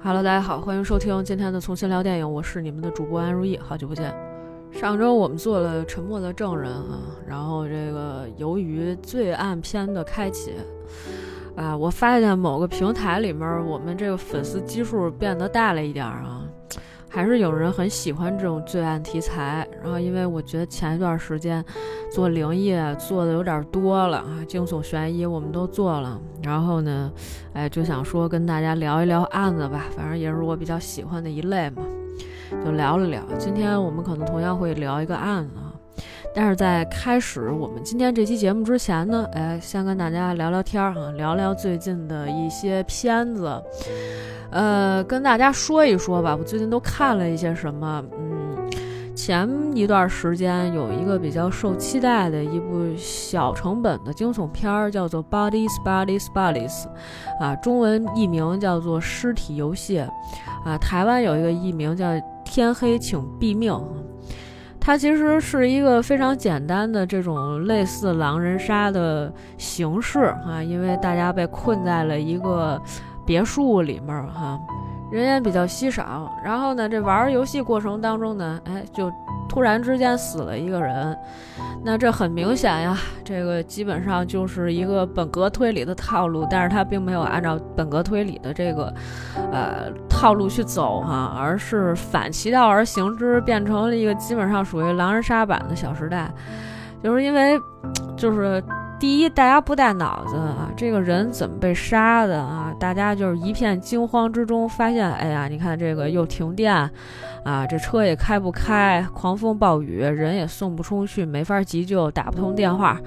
Hello，大家好，欢迎收听今天的重新聊电影，我是你们的主播安如意，好久不见。上周我们做了《沉默的证人》啊，然后这个由于罪案片的开启，啊，我发现某个平台里面我们这个粉丝基数变得大了一点啊。还是有人很喜欢这种罪案题材，然后因为我觉得前一段时间做灵异做的有点多了啊，惊悚悬疑我们都做了，然后呢，哎，就想说跟大家聊一聊案子吧，反正也是我比较喜欢的一类嘛，就聊了聊。今天我们可能同样会聊一个案子啊，但是在开始我们今天这期节目之前呢，哎，先跟大家聊聊天儿哈，聊聊最近的一些片子。呃，跟大家说一说吧，我最近都看了一些什么？嗯，前一段时间有一个比较受期待的一部小成本的惊悚片儿，叫做《Bodies Bodies Bodies》，啊，中文译名叫做《尸体游戏》，啊，台湾有一个译名叫《天黑请毙命》。它其实是一个非常简单的这种类似狼人杀的形式啊，因为大家被困在了一个。别墅里面哈，人也比较稀少。然后呢，这玩游戏过程当中呢，哎，就突然之间死了一个人。那这很明显呀，这个基本上就是一个本格推理的套路，但是他并没有按照本格推理的这个呃套路去走哈，而是反其道而行之，变成了一个基本上属于狼人杀版的小时代。就是因为，就是。第一，大家不带脑子啊，这个人怎么被杀的啊？大家就是一片惊慌之中，发现，哎呀，你看这个又停电，啊，这车也开不开，狂风暴雨，人也送不出去，没法急救，打不通电话。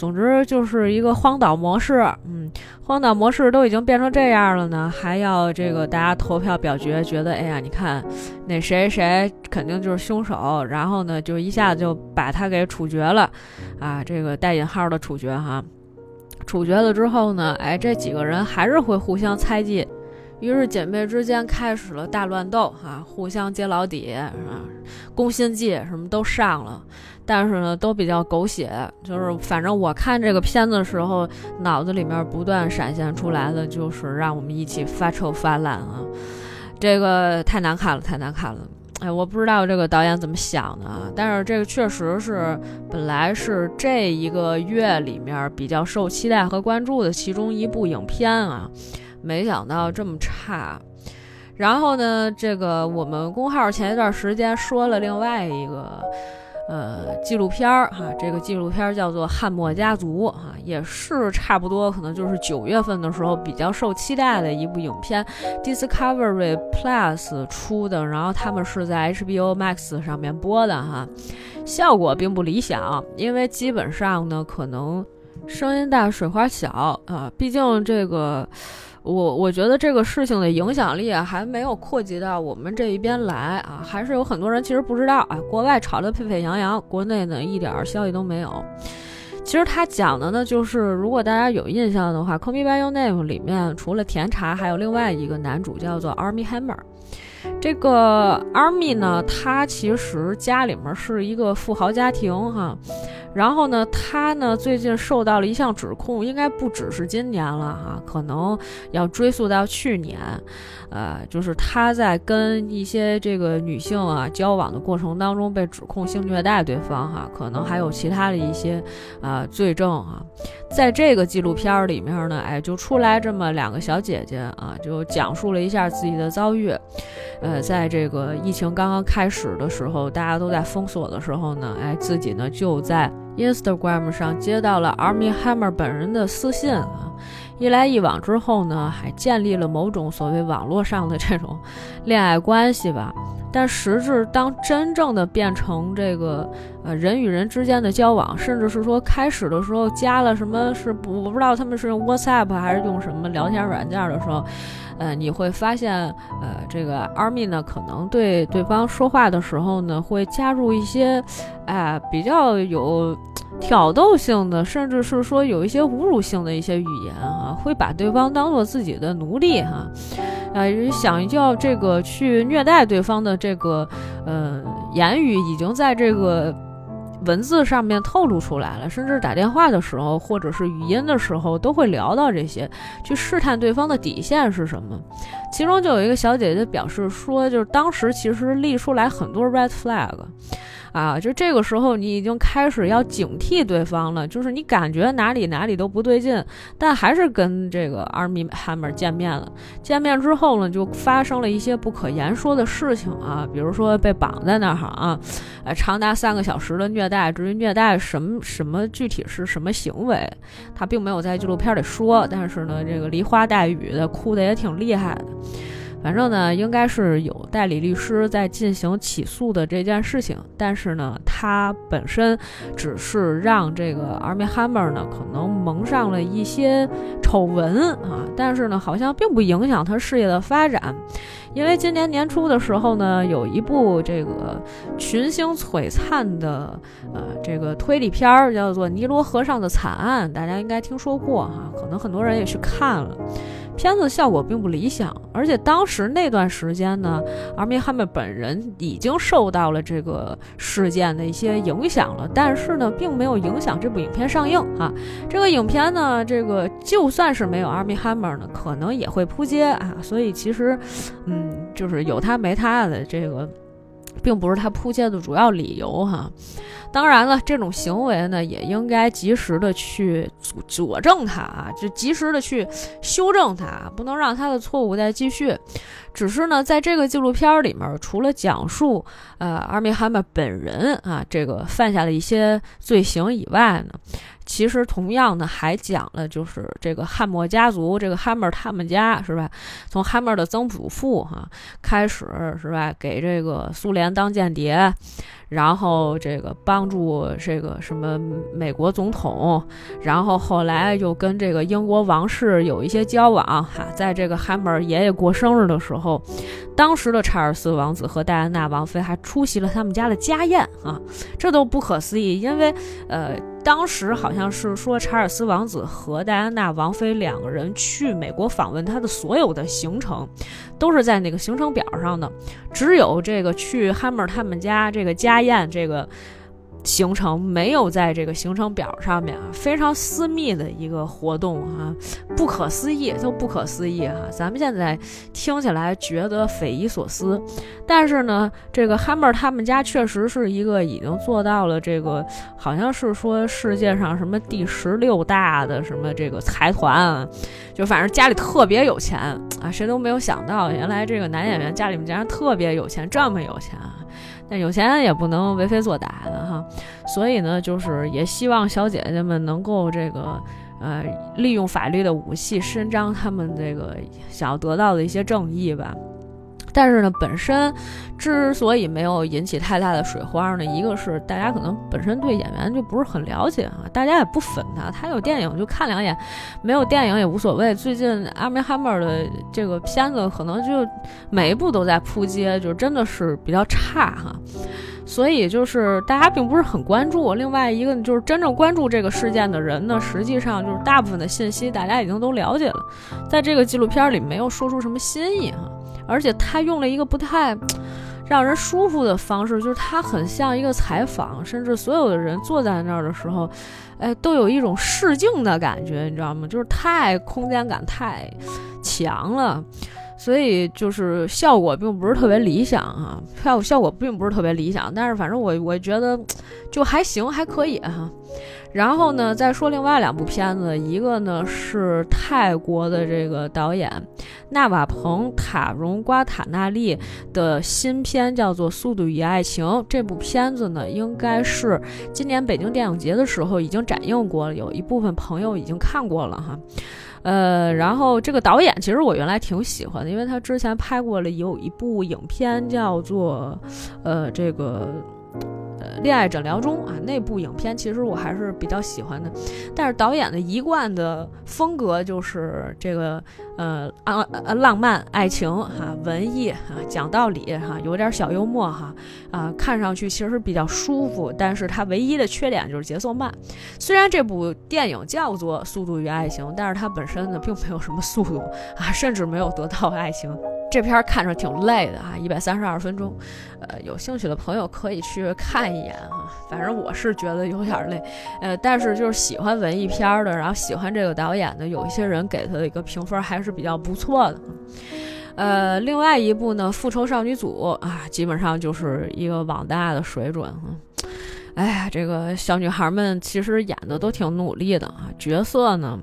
总之就是一个荒岛模式，嗯，荒岛模式都已经变成这样了呢，还要这个大家投票表决，觉得哎呀，你看那谁谁肯定就是凶手，然后呢就一下子就把他给处决了，啊，这个带引号的处决哈，处决了之后呢，哎，这几个人还是会互相猜忌。于是姐妹之间开始了大乱斗，哈，互相揭老底，啊，攻心计什么都上了，但是呢，都比较狗血，就是反正我看这个片子的时候，脑子里面不断闪现出来的就是让我们一起发臭发烂啊，这个太难看了，太难看了，哎，我不知道这个导演怎么想的啊，但是这个确实是本来是这一个月里面比较受期待和关注的其中一部影片啊。没想到这么差，然后呢，这个我们公号前一段时间说了另外一个，呃，纪录片儿哈，这个纪录片叫做《汉默家族》哈，也是差不多，可能就是九月份的时候比较受期待的一部影片，Discovery Plus 出的，然后他们是在 HBO Max 上面播的哈，效果并不理想，因为基本上呢，可能声音大水花小啊，毕竟这个。我我觉得这个事情的影响力，还没有扩及到我们这一边来啊，还是有很多人其实不知道啊。国外炒得沸沸扬扬，国内呢一点消息都没有。其实他讲的呢，就是如果大家有印象的话，《Call Me By Your Name》里面除了甜茶，还有另外一个男主叫做 Army Hammer。这个 Army 呢，他其实家里面是一个富豪家庭哈。然后呢，他呢最近受到了一项指控，应该不只是今年了哈，可能要追溯到去年，呃，就是他在跟一些这个女性啊交往的过程当中被指控性虐待对方哈，可能还有其他的一些啊罪证啊，在这个纪录片里面呢，哎，就出来这么两个小姐姐啊，就讲述了一下自己的遭遇，呃，呃在这个疫情刚刚开始的时候，大家都在封锁的时候呢，哎，自己呢就在。Instagram 上接到了 Army Hammer 本人的私信啊，一来一往之后呢，还建立了某种所谓网络上的这种恋爱关系吧。但实质当真正的变成这个呃人与人之间的交往，甚至是说开始的时候加了什么是不我不知道他们是用 WhatsApp 还是用什么聊天软件的时候，呃你会发现呃这个 Army 呢可能对对方说话的时候呢会加入一些哎比较有。挑逗性的，甚至是说有一些侮辱性的一些语言啊，会把对方当做自己的奴隶哈，呃，想要这个去虐待对方的这个呃言语，已经在这个文字上面透露出来了，甚至打电话的时候或者是语音的时候都会聊到这些，去试探对方的底线是什么。其中就有一个小姐姐表示说，就是当时其实立出来很多 red flag。啊，就这个时候，你已经开始要警惕对方了。就是你感觉哪里哪里都不对劲，但还是跟这个 Army Hammer 见面了。见面之后呢，就发生了一些不可言说的事情啊，比如说被绑在那儿哈啊，呃，长达三个小时的虐待。至于虐待什么什么具体是什么行为，他并没有在纪录片里说。但是呢，这个梨花带雨的，哭的也挺厉害的。反正呢，应该是有代理律师在进行起诉的这件事情，但是呢，他本身只是让这个 Army Hammer 呢可能蒙上了一些丑闻啊，但是呢，好像并不影响他事业的发展，因为今年年初的时候呢，有一部这个群星璀璨的呃这个推理片儿，叫做《尼罗河上的惨案》，大家应该听说过哈，可能很多人也去看了。片子效果并不理想，而且当时那段时间呢，阿米哈梅本人已经受到了这个事件的一些影响了，但是呢，并没有影响这部影片上映啊。这个影片呢，这个就算是没有阿米哈梅呢，可能也会扑街啊。所以其实，嗯，就是有他没他的这个。并不是他扑街的主要理由哈，当然了，这种行为呢也应该及时的去佐证他啊，就及时的去修正他，不能让他的错误再继续。只是呢，在这个纪录片里面，除了讲述呃阿米哈马本人啊这个犯下的一些罪行以外呢。其实，同样的还讲了，就是这个汉默家族，这个汉默他们家是吧？从汉默的曾祖父哈开始是吧？给这个苏联当间谍。然后这个帮助这个什么美国总统，然后后来又跟这个英国王室有一些交往哈，在这个汉默爷爷过生日的时候，当时的查尔斯王子和戴安娜王妃还出席了他们家的家宴啊，这都不可思议，因为呃，当时好像是说查尔斯王子和戴安娜王妃两个人去美国访问，他的所有的行程都是在那个行程表上的，只有这个去汉默他们家这个家。宴这个行程没有在这个行程表上面啊，非常私密的一个活动啊，不可思议，都不可思议哈。咱们现在听起来觉得匪夷所思，但是呢，这个 Hammer 他们家确实是一个已经做到了这个，好像是说世界上什么第十六大的什么这个财团，就反正家里特别有钱啊，谁都没有想到，原来这个男演员家里面竟然特别有钱，这么有钱啊。但有钱也不能为非作歹的哈，所以呢，就是也希望小姐姐们能够这个，呃，利用法律的武器伸张他们这个想要得到的一些正义吧。但是呢，本身之所以没有引起太大的水花呢，一个是大家可能本身对演员就不是很了解啊，大家也不粉他，他有电影就看两眼，没有电影也无所谓。最近阿米哈默的这个片子可能就每一部都在扑街，就真的是比较差哈，所以就是大家并不是很关注。另外一个就是真正关注这个事件的人呢，实际上就是大部分的信息大家已经都了解了，在这个纪录片里没有说出什么新意哈。而且他用了一个不太让人舒服的方式，就是他很像一个采访，甚至所有的人坐在那儿的时候，哎，都有一种试镜的感觉，你知道吗？就是太空间感太强了，所以就是效果并不是特别理想啊，效效果并不是特别理想，但是反正我我觉得就还行，还可以哈。然后呢，再说另外两部片子，一个呢是泰国的这个导演纳瓦蓬塔荣瓜塔纳利的新片，叫做《速度与爱情》。这部片子呢，应该是今年北京电影节的时候已经展映过了，有一部分朋友已经看过了哈。呃，然后这个导演其实我原来挺喜欢的，因为他之前拍过了有一部影片叫做，呃，这个。呃，恋爱诊疗中啊，那部影片其实我还是比较喜欢的，但是导演的一贯的风格就是这个呃啊浪漫爱情哈，文艺啊，讲道理哈，有点小幽默哈啊，看上去其实比较舒服，但是它唯一的缺点就是节奏慢。虽然这部电影叫做《速度与爱情》，但是它本身呢并没有什么速度啊，甚至没有得到爱情。这片看着挺累的啊，一百三十二分钟，呃，有兴趣的朋友可以去看一眼啊。反正我是觉得有点累，呃，但是就是喜欢文艺片的，然后喜欢这个导演的，有一些人给他的一个评分还是比较不错的。呃，另外一部呢，《复仇少女组》啊，基本上就是一个网大的水准啊。哎呀，这个小女孩们其实演的都挺努力的啊，角色呢，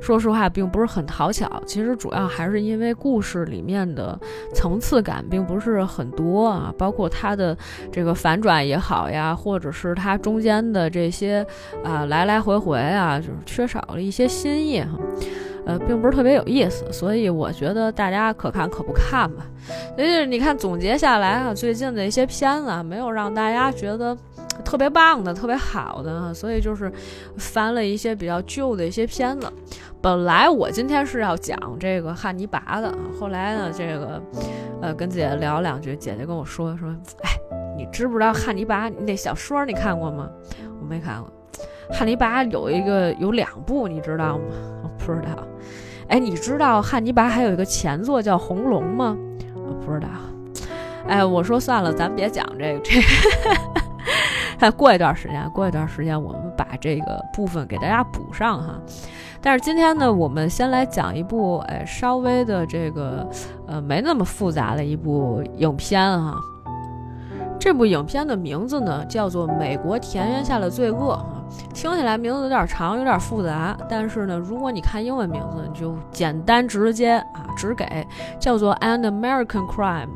说实话并不是很讨巧。其实主要还是因为故事里面的层次感并不是很多啊，包括它的这个反转也好呀，或者是它中间的这些啊来来回回啊，就是缺少了一些新意哈，呃，并不是特别有意思。所以我觉得大家可看可不看吧。所以你看总结下来啊，最近的一些片子啊没有让大家觉得。特别棒的，特别好的，所以就是翻了一些比较旧的一些片子。本来我今天是要讲这个汉尼拔的，后来呢，这个呃跟姐姐聊两句，姐姐跟我说说，哎，你知不知道汉尼拔那小说你看过吗？我没看过。汉尼拔有一个有两部，你知道吗？我不知道。哎，你知道汉尼拔还有一个前作叫《红龙》吗？我不知道。哎，我说算了，咱别讲这个这。再过一段时间，过一段时间，我们把这个部分给大家补上哈。但是今天呢，我们先来讲一部，哎，稍微的这个，呃，没那么复杂的一部影片哈。这部影片的名字呢，叫做《美国田园下的罪恶》哈。听起来名字有点长，有点复杂。但是呢，如果你看英文名字，你就简单直接啊，只给叫做《An American Crime》。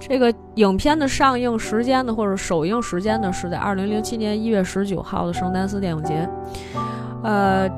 这个影片的上映时间呢，或者首映时间呢，是在二零零七年一月十九号的圣丹斯电影节，呃。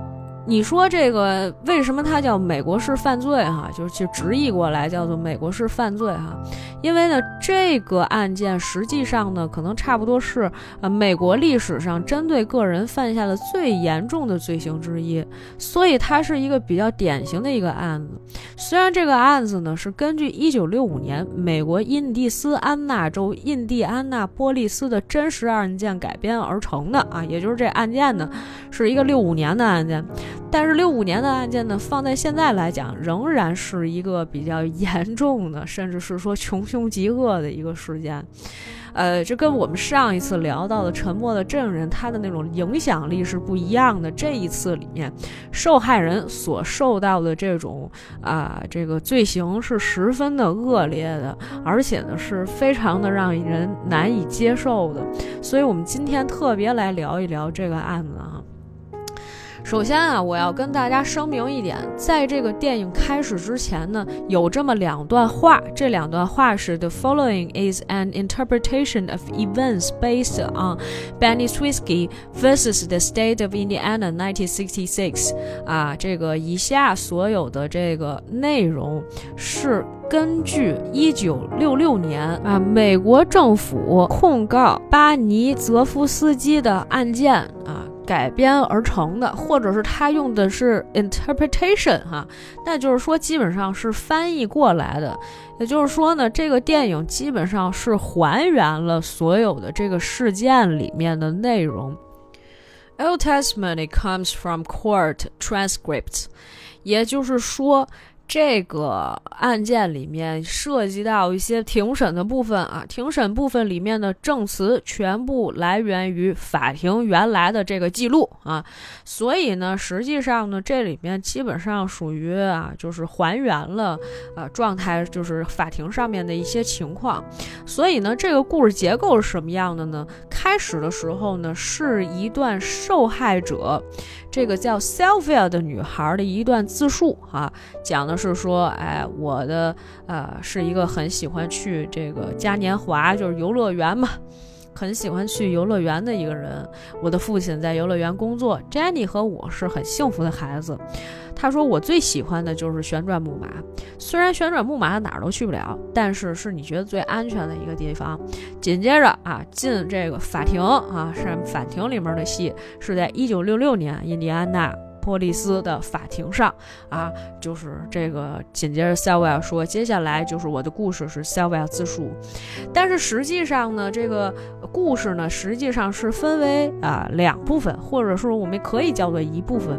你说这个为什么它叫美国式犯罪？哈，就是就直译过来叫做美国式犯罪哈。因为呢，这个案件实际上呢，可能差不多是呃美国历史上针对个人犯下的最严重的罪行之一，所以它是一个比较典型的一个案子。虽然这个案子呢是根据一九六五年美国印第斯安纳州印第安纳波利斯的真实案件改编而成的啊，也就是这案件呢是一个六五年的案件。但是六五年的案件呢，放在现在来讲，仍然是一个比较严重的，甚至是说穷凶极恶的一个事件。呃，这跟我们上一次聊到的《沉默的证人》他的那种影响力是不一样的。这一次里面，受害人所受到的这种啊，这个罪行是十分的恶劣的，而且呢是非常的让人难以接受的。所以我们今天特别来聊一聊这个案子啊。首先啊，我要跟大家声明一点，在这个电影开始之前呢，有这么两段话。这两段话是：The following is an interpretation of events based on Benny Swisky versus the State of Indiana, 1966。啊，这个以下所有的这个内容是根据1966年啊美国政府控告巴尼泽夫斯基的案件啊。改编而成的，或者是他用的是 interpretation 哈，那就是说基本上是翻译过来的。也就是说呢，这个电影基本上是还原了所有的这个事件里面的内容。Old testimony comes from court transcripts，也就是说。这个案件里面涉及到一些庭审的部分啊，庭审部分里面的证词全部来源于法庭原来的这个记录啊，所以呢，实际上呢，这里面基本上属于啊，就是还原了啊状态，就是法庭上面的一些情况。所以呢，这个故事结构是什么样的呢？开始的时候呢，是一段受害者。这个叫 Selvia 的女孩的一段自述啊，讲的是说，哎，我的呃是一个很喜欢去这个嘉年华，就是游乐园嘛。很喜欢去游乐园的一个人，我的父亲在游乐园工作。Jenny 和我是很幸福的孩子。他说我最喜欢的就是旋转木马，虽然旋转木马哪儿都去不了，但是是你觉得最安全的一个地方。紧接着啊，进这个法庭啊，是法庭里面的戏，是在一九六六年印第安纳波利斯的法庭上啊，就是这个紧接着 Sylvia 说，接下来就是我的故事是 Sylvia 自述，但是实际上呢，这个故事呢实际上是分为啊两部分，或者说我们可以叫做一部分。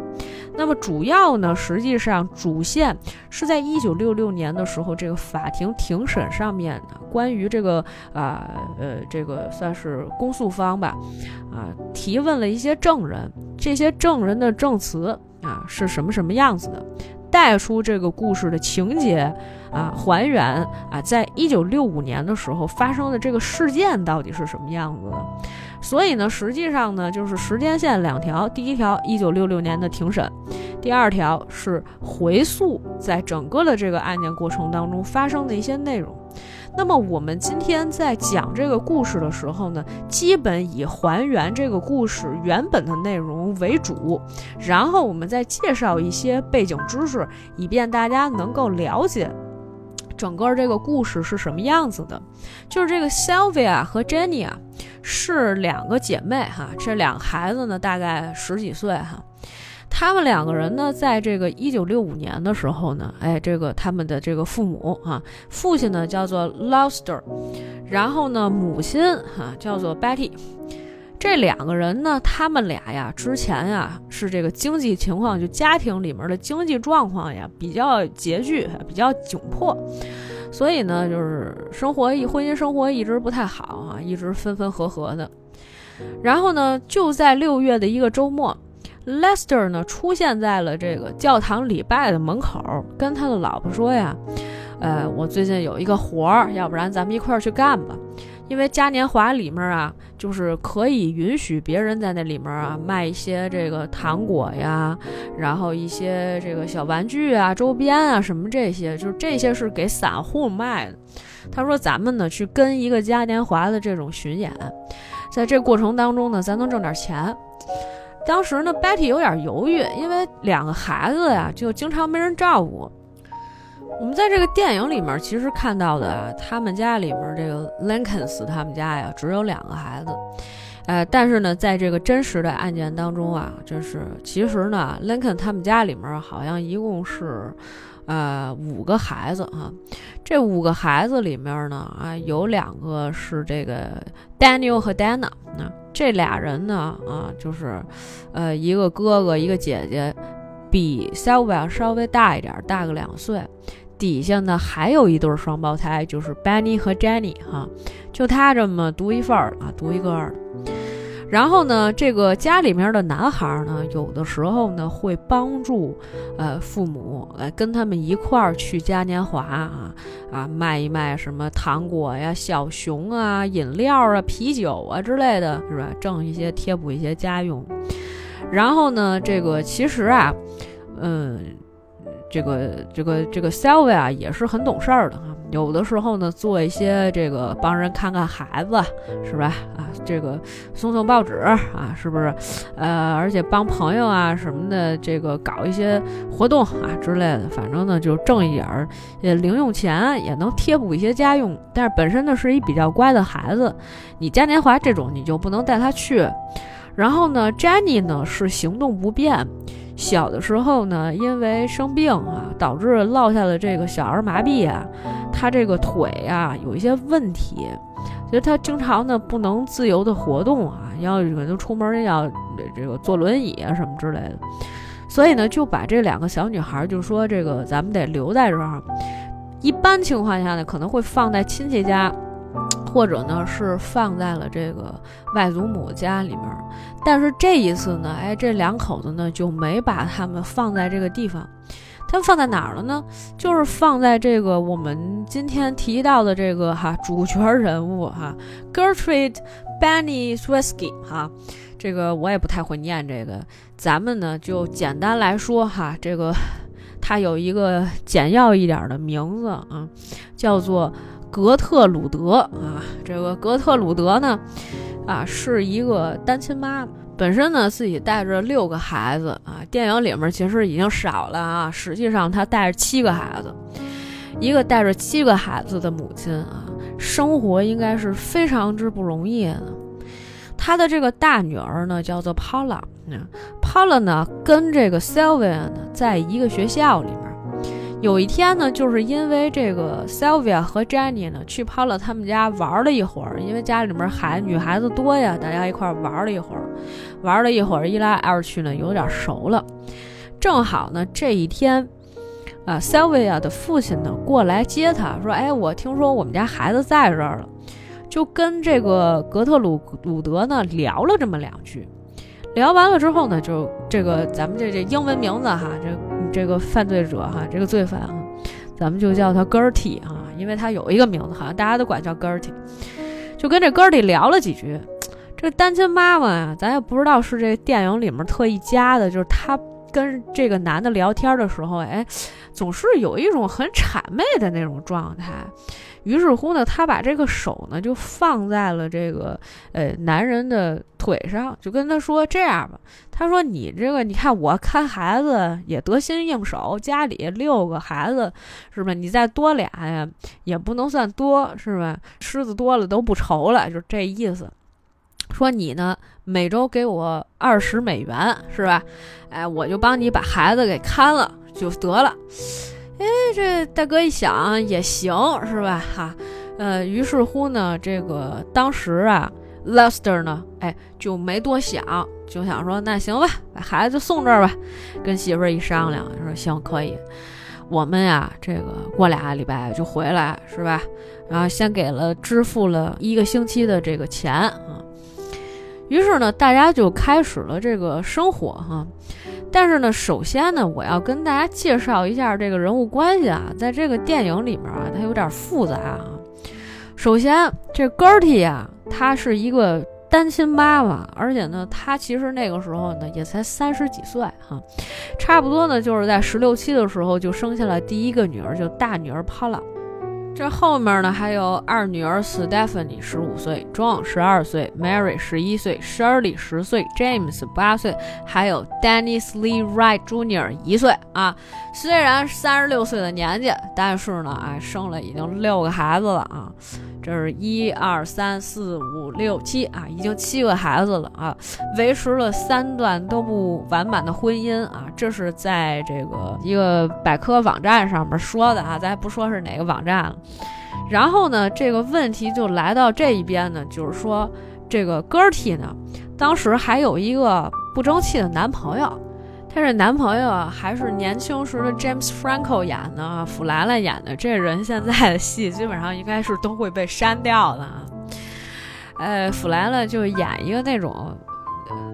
那么主要呢，实际上主线是在一九六六年的时候，这个法庭庭审上面的关于这个啊呃这个算是公诉方吧，啊提问了一些证人，这些证人的证词啊是什么什么样子的，带出这个故事的情节啊，还原啊，在一九六五年的时候发生的这个事件到底是什么样子的。所以呢，实际上呢，就是时间线两条。第一条，一九六六年的庭审；第二条是回溯在整个的这个案件过程当中发生的一些内容。那么我们今天在讲这个故事的时候呢，基本以还原这个故事原本的内容为主，然后我们再介绍一些背景知识，以便大家能够了解。整个这个故事是什么样子的？就是这个 Sylvia 和 Jenny 啊，是两个姐妹哈。这两个孩子呢，大概十几岁哈。他们两个人呢，在这个一九六五年的时候呢，哎，这个他们的这个父母啊，父亲呢叫做 l o u s t e r 然后呢，母亲哈叫做 Betty。这两个人呢，他们俩呀，之前呀是这个经济情况，就家庭里面的经济状况呀比较拮据，比较窘迫，所以呢，就是生活一婚姻生活一直不太好啊，一直分分合合的。然后呢，就在六月的一个周末，Lester 呢出现在了这个教堂礼拜的门口，跟他的老婆说呀：“呃，我最近有一个活儿，要不然咱们一块儿去干吧。”因为嘉年华里面啊，就是可以允许别人在那里面啊卖一些这个糖果呀，然后一些这个小玩具啊、周边啊什么这些，就是这些是给散户卖的。他说：“咱们呢去跟一个嘉年华的这种巡演，在这过程当中呢，咱能挣点钱。”当时呢，Betty 有点犹豫，因为两个孩子呀就经常没人照顾。我们在这个电影里面其实看到的，他们家里面这个 Lincolns 他们家呀只有两个孩子，呃，但是呢，在这个真实的案件当中啊，就是其实呢，Lincoln 他们家里面好像一共是，呃，五个孩子啊。这五个孩子里面呢，啊，有两个是这个 Daniel 和 Dana，那这俩人呢，啊，就是，呃，一个哥哥一个姐姐，比 Sylvia 稍微大一点，大个两岁。底下呢还有一对双胞胎，就是 Benny 和 Jenny 哈，就他这么独一份儿啊，独一个儿。然后呢，这个家里面的男孩呢，有的时候呢会帮助呃父母来跟他们一块儿去嘉年华啊啊卖一卖什么糖果呀、小熊啊、饮料啊、啤酒啊之类的，是吧？挣一些贴补一些家用。然后呢，这个其实啊，嗯。这个这个这个 Sylvia 也是很懂事儿的啊，有的时候呢做一些这个帮人看看孩子，是吧？啊，这个送送报纸啊，是不是？呃，而且帮朋友啊什么的，这个搞一些活动啊之类的，反正呢就挣一点儿呃零用钱，也能贴补一些家用。但是本身呢是一比较乖的孩子，你嘉年华这种你就不能带他去。然后呢，Jenny 呢是行动不便。小的时候呢，因为生病啊，导致落下了这个小儿麻痹啊，他这个腿呀有一些问题，所以他经常呢不能自由的活动啊，要可能出门要这个坐轮椅啊什么之类的，所以呢就把这两个小女孩就说这个咱们得留在这儿，一般情况下呢可能会放在亲戚家。或者呢是放在了这个外祖母家里面，但是这一次呢，哎，这两口子呢就没把他们放在这个地方，他们放在哪儿了呢？就是放在这个我们今天提到的这个哈主角人物哈，Gertrude Benny Swisky 哈，这个我也不太会念这个，咱们呢就简单来说哈，这个它有一个简要一点的名字啊，叫做。格特鲁德啊，这个格特鲁德呢，啊，是一个单亲妈妈，本身呢自己带着六个孩子啊。电影里面其实已经少了啊，实际上她带着七个孩子，一个带着七个孩子的母亲啊，生活应该是非常之不容易的。她的这个大女儿呢叫做 Paula，Paula 呢跟这个 Sylvia 呢在一个学校里面。有一天呢，就是因为这个 Sylvia 和 Jenny 呢去 Pala 他们家玩了一会儿，因为家里面孩女孩子多呀，大家一块玩了一会儿，玩了一会儿，一来二去呢有点熟了。正好呢这一天，啊，Sylvia 的父亲呢过来接他，说：“哎，我听说我们家孩子在这儿了。”就跟这个格特鲁鲁德呢聊了这么两句，聊完了之后呢，就这个咱们这这英文名字哈，这这个犯罪者哈，这个罪犯啊，咱们就叫他 Gertie 啊，因为他有一个名字，好像大家都管叫 Gertie，就跟这 Gertie 聊了几句。这单亲妈妈呀，咱也不知道是这电影里面特意加的，就是她跟这个男的聊天的时候，哎，总是有一种很谄媚的那种状态。于是乎呢，他把这个手呢就放在了这个呃男人的腿上，就跟他说：“这样吧，他说你这个你看我看孩子也得心应手，家里六个孩子是吧？你再多俩呀，也不能算多是吧？狮子多了都不愁了，就这意思。说你呢每周给我二十美元是吧？哎，我就帮你把孩子给看了就得了。”哎，这大哥一想也行，是吧？哈，呃，于是乎呢，这个当时啊，Lester 呢，哎，就没多想，就想说，那行吧，把孩子就送这儿吧。跟媳妇儿一商量，说行，可以。我们呀，这个过俩礼拜就回来，是吧？然后先给了支付了一个星期的这个钱啊。于是呢，大家就开始了这个生活哈。但是呢，首先呢，我要跟大家介绍一下这个人物关系啊，在这个电影里面啊，它有点复杂啊。首先，这 Gertie 啊，她是一个单亲妈妈，而且呢，她其实那个时候呢，也才三十几岁哈，差不多呢，就是在十六七的时候就生下了第一个女儿，就大女儿 Paula。这后面呢，还有二女儿 Stephanie 十五岁，John 十二岁，Mary 十一岁，Shirley 十岁，James 八岁，还有 Dennis Lee Wright Jr. 一岁啊。虽然三十六岁的年纪，但是呢，哎，生了已经六个孩子了啊。这是一二三四五六七啊，已经七个孩子了啊，维持了三段都不完满的婚姻啊，这是在这个一个百科网站上面说的啊，咱不说是哪个网站了。然后呢，这个问题就来到这一边呢，就是说这个 Gertie 呢，当时还有一个不争气的男朋友。她这男朋友啊，还是年轻时的 James Franco 演的，弗兰兰演的。这人现在的戏基本上应该是都会被删掉的啊。呃，弗兰兰就演一个那种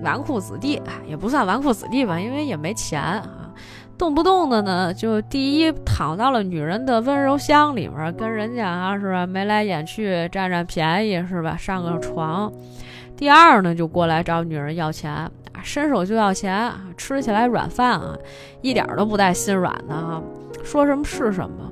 纨绔子弟，也不算纨绔子弟吧，因为也没钱啊，动不动的呢就第一躺到了女人的温柔乡里面，跟人家啊是吧眉来眼去，占占便宜是吧，上个床。第二呢，就过来找女人要钱。伸手就要钱，吃起来软饭啊，一点都不带心软的啊，说什么是什么。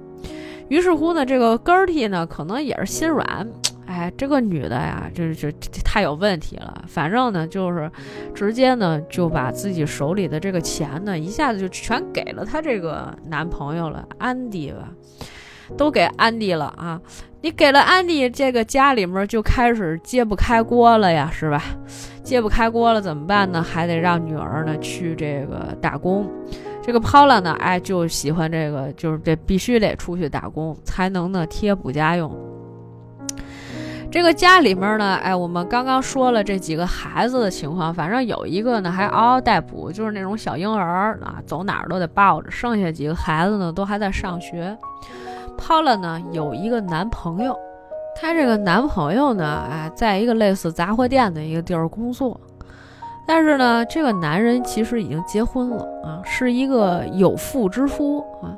于是乎呢，这个 Gertie 呢，可能也是心软，哎，这个女的呀，这这太有问题了。反正呢，就是直接呢就把自己手里的这个钱呢，一下子就全给了她这个男朋友了，安迪吧。都给安迪了啊！你给了安迪，这个家里面就开始揭不开锅了呀，是吧？揭不开锅了怎么办呢？还得让女儿呢去这个打工。这个 Paula 呢，哎，就喜欢这个，就是这必须得出去打工才能呢贴补家用。这个家里面呢，哎，我们刚刚说了这几个孩子的情况，反正有一个呢还嗷嗷待哺，就是那种小婴儿啊，走哪儿都得抱着。剩下几个孩子呢，都还在上学。Paula 呢有一个男朋友，她这个男朋友呢，哎，在一个类似杂货店的一个地儿工作，但是呢，这个男人其实已经结婚了啊，是一个有妇之夫啊。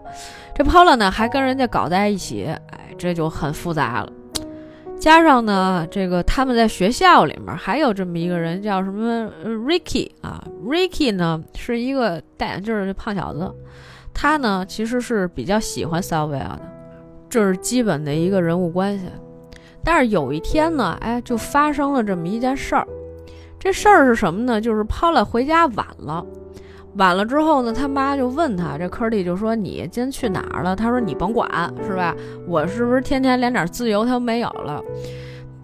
这 Paula 呢还跟人家搞在一起，哎，这就很复杂了。加上呢，这个他们在学校里面还有这么一个人，叫什么 Ricky 啊，Ricky 呢是一个戴眼镜的胖小子，他呢其实是比较喜欢 Sylvia 的。这是基本的一个人物关系，但是有一天呢，哎，就发生了这么一件事儿。这事儿是什么呢？就是 Paul 回家晚了，晚了之后呢，他妈就问他，这科蒂就说：“你今天去哪儿了？”他说：“你甭管，是吧？我是不是天天连点自由他都没有了？”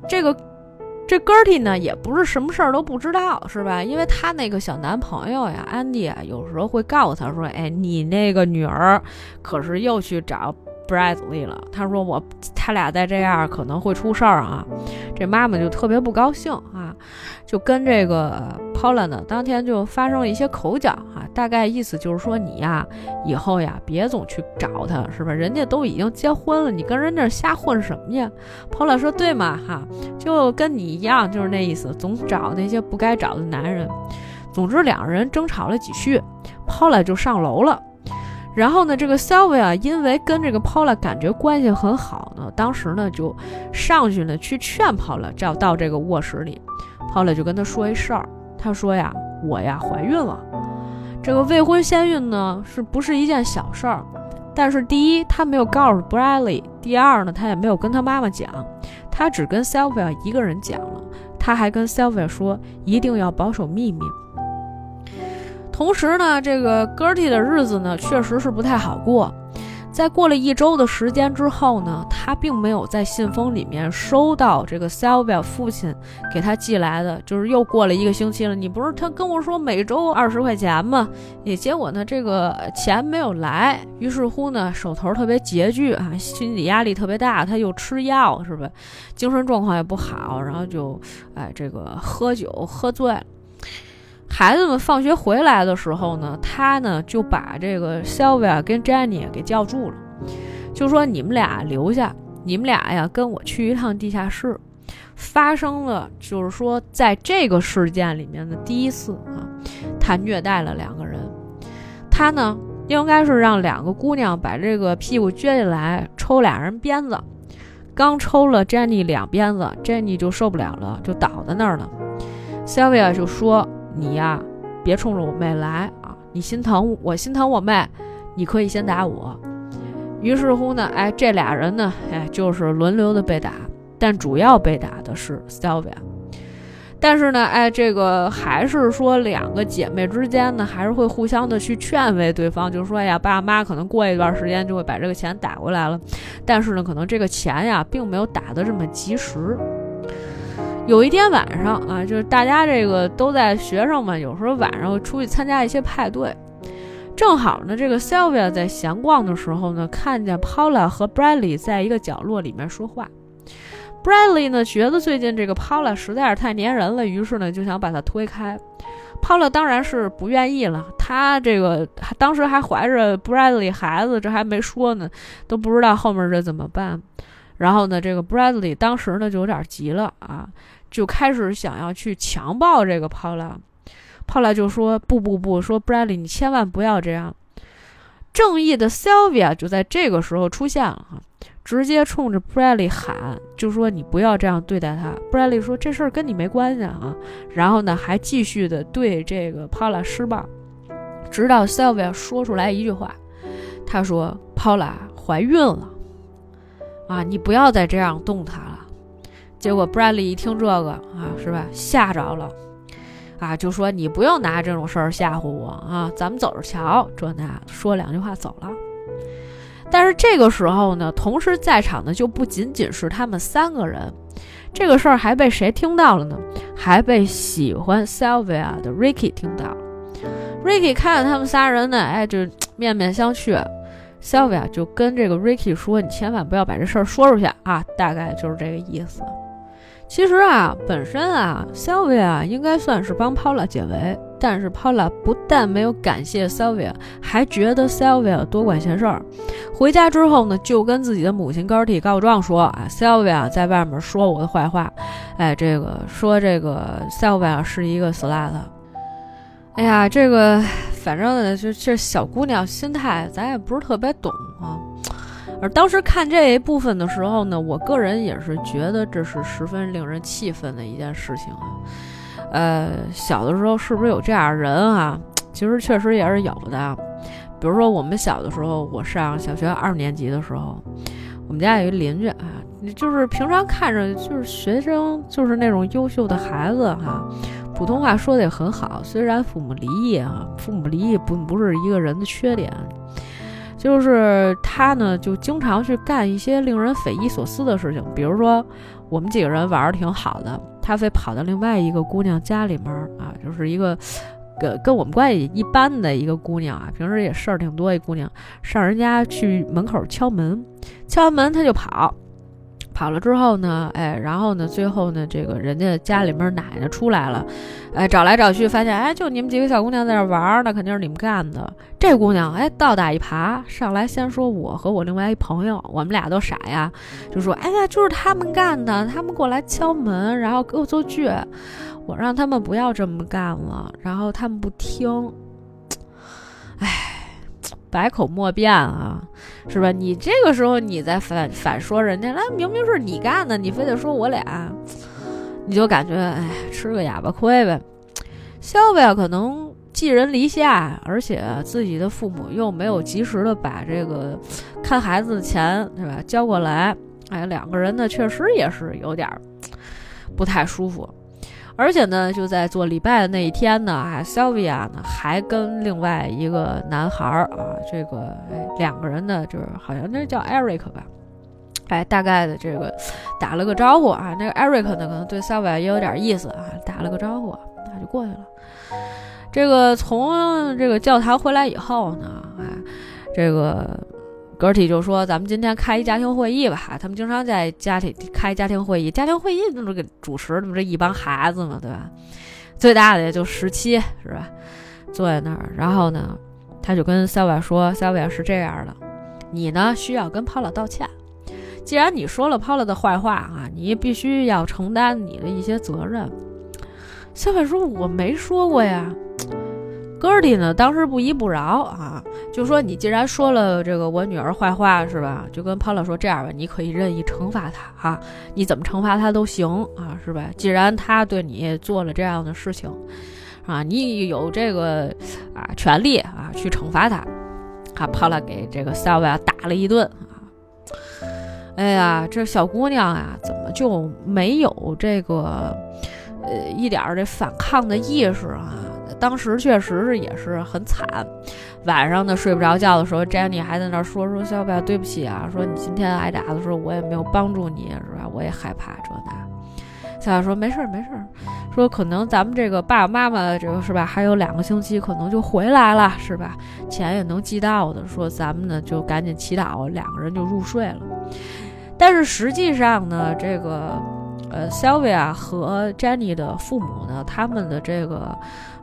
这个这 Gertie 呢，也不是什么事儿都不知道，是吧？因为她那个小男朋友呀，安迪啊，有时候会告诉他说：“哎，你那个女儿可是又去找。” Bradley 了，他说我他俩再这样可能会出事儿啊，这妈妈就特别不高兴啊，就跟这个 Paula 呢当天就发生了一些口角啊，大概意思就是说你呀以后呀别总去找他，是吧？人家都已经结婚了，你跟人那瞎混什么呀？Paula 说对嘛哈，就跟你一样，就是那意思，总找那些不该找的男人。总之两个人争吵了几句，Paula 就上楼了。然后呢，这个 Sylvia 因为跟这个 Paula 感觉关系很好呢，当时呢就上去呢去劝 Paula，叫到这个卧室里，Paula 就跟他说一事儿，他说呀，我呀怀孕了，这个未婚先孕呢是不是一件小事儿？但是第一，他没有告诉 Bradley；第二呢，他也没有跟他妈妈讲，他只跟 Sylvia 一个人讲了，他还跟 Sylvia 说一定要保守秘密。同时呢，这个 Gertie 的日子呢，确实是不太好过。在过了一周的时间之后呢，他并没有在信封里面收到这个 Sylvia 父亲给他寄来的，就是又过了一个星期了。你不是他跟我说每周二十块钱吗？也结果呢，这个钱没有来。于是乎呢，手头特别拮据啊，心理压力特别大，他又吃药是吧？精神状况也不好，然后就哎这个喝酒喝醉了。孩子们放学回来的时候呢，他呢就把这个 Sylvia 跟 Jenny 给叫住了，就说：“你们俩留下，你们俩呀跟我去一趟地下室。”发生了，就是说在这个事件里面的第一次啊，他虐待了两个人。他呢应该是让两个姑娘把这个屁股撅起来抽俩人鞭子，刚抽了 Jenny 两鞭子，Jenny 就受不了了，就倒在那儿了。Sylvia 就说。你呀，别冲着我妹来啊！你心疼我，心疼我妹，你可以先打我。于是乎呢，哎，这俩人呢，哎，就是轮流的被打，但主要被打的是 Sylvia。但是呢，哎，这个还是说两个姐妹之间呢，还是会互相的去劝慰对方，就是说哎呀，爸妈可能过一段时间就会把这个钱打过来了，但是呢，可能这个钱呀，并没有打的这么及时。有一天晚上啊，就是大家这个都在学生嘛，有时候晚上会出去参加一些派对。正好呢，这个 Sylvia 在闲逛的时候呢，看见 Paula 和 Bradley 在一个角落里面说话。Bradley 呢，觉得最近这个 Paula 实在是太粘人了，于是呢就想把她推开。Paula 当然是不愿意了，她这个当时还怀着 Bradley 孩子，这还没说呢，都不知道后面这怎么办。然后呢，这个 Bradley 当时呢就有点急了啊。就开始想要去强暴这个 Paula，Paula 就说不不不，说 Bradley 你千万不要这样。正义的 Sylvia 就在这个时候出现了哈，直接冲着 Bradley 喊，就说你不要这样对待他。Bradley 说这事儿跟你没关系啊，然后呢还继续的对这个 Paula 施暴，直到 Sylvia 说出来一句话，他说 Paula 怀孕了啊，你不要再这样动她了。结果 Bradley 一听这个啊，是吧？吓着了，啊，就说你不用拿这种事儿吓唬我啊，咱们走着瞧。这那说两句话走了。但是这个时候呢，同时在场的就不仅仅是他们三个人，这个事儿还被谁听到了呢？还被喜欢 Sylvia 的 Ricky 听到。Ricky 看着他们仨人呢，哎，就面面相觑。Sylvia 就跟这个 Ricky 说：“你千万不要把这事儿说出去啊！”大概就是这个意思。其实啊，本身啊，Sylvia 应该算是帮 Paula 解围，但是 Paula 不但没有感谢 Sylvia，还觉得 Sylvia 多管闲事儿。回家之后呢，就跟自己的母亲 Gertie 告状说：“啊，Sylvia 在外面说我的坏话，哎，这个说这个 Sylvia 是一个 slut。”哎呀，这个反正呢，就这小姑娘心态，咱也不是特别懂啊。而当时看这一部分的时候呢，我个人也是觉得这是十分令人气愤的一件事情啊。呃，小的时候是不是有这样人啊？其实确实也是有的。比如说我们小的时候，我上小学二年级的时候，我们家有一邻居啊，就是平常看着就是学生，就是那种优秀的孩子哈，普通话说的也很好。虽然父母离异啊，父母离异不不是一个人的缺点。就是他呢，就经常去干一些令人匪夷所思的事情，比如说我们几个人玩的挺好的，他非跑到另外一个姑娘家里面啊，就是一个跟跟我们关系一般的一个姑娘啊，平时也事儿挺多一姑娘，上人家去门口敲门，敲完门他就跑。跑了之后呢，哎，然后呢，最后呢，这个人家家里面奶奶出来了，哎，找来找去，发现，哎，就你们几个小姑娘在那玩儿，那肯定是你们干的。这姑娘，哎，倒打一耙，上来先说我和我另外一朋友，我们俩都傻呀，就说，哎呀，就是他们干的，他们过来敲门，然后恶作剧，我让他们不要这么干了，然后他们不听，哎。百口莫辩啊，是吧？你这个时候你再反反说人家，那明明是你干的，你非得说我俩，你就感觉哎，吃个哑巴亏呗。肖维亚可能寄人篱下，而且自己的父母又没有及时的把这个看孩子的钱，是吧，交过来，哎，两个人呢确实也是有点不太舒服。而且呢，就在做礼拜的那一天呢，啊，Sylvia 呢还跟另外一个男孩儿啊，这个两个人呢，就是好像那叫 Eric 吧，哎，大概的这个打了个招呼啊。那个 Eric 呢，可能对 Sylva 也有点意思啊，打了个招呼，那就过去了。这个从这个教堂回来以后呢，哎，这个。格体就说：“咱们今天开一家庭会议吧，他们经常在家庭开家庭会议。家庭会议那这个主持，那么这一帮孩子嘛，对吧？最大的也就十七，是吧？坐在那儿，然后呢，他就跟 s 维 l 说 s 维 l 是这样的，你呢需要跟 Paul 道歉。既然你说了 Paula 的坏话啊，你必须要承担你的一些责任。s 维 l 说：我没说过呀。”格尔蒂呢，当时不依不饶啊，就说你既然说了这个我女儿坏话是吧？就跟 Paula 说这样吧，你可以任意惩罚她哈，你怎么惩罚她都行啊，是吧？既然她对你做了这样的事情，啊，你有这个啊权利啊去惩罚她。啊，Paula 给这个 Sylvia 打了一顿啊，哎呀，这小姑娘啊，怎么就没有这个呃一点这反抗的意识啊？当时确实是也是很惨，晚上呢睡不着觉的时候，Jenny 还在那说说小贝，对不起啊，说你今天挨打的时候我也没有帮助你，是吧？我也害怕这那。小贝说没事儿没事儿，说可能咱们这个爸爸妈妈这个是吧，还有两个星期可能就回来了，是吧？钱也能寄到的，说咱们呢就赶紧祈祷，两个人就入睡了。但是实际上呢，这个呃 Sylvia 和 Jenny 的父母呢，他们的这个。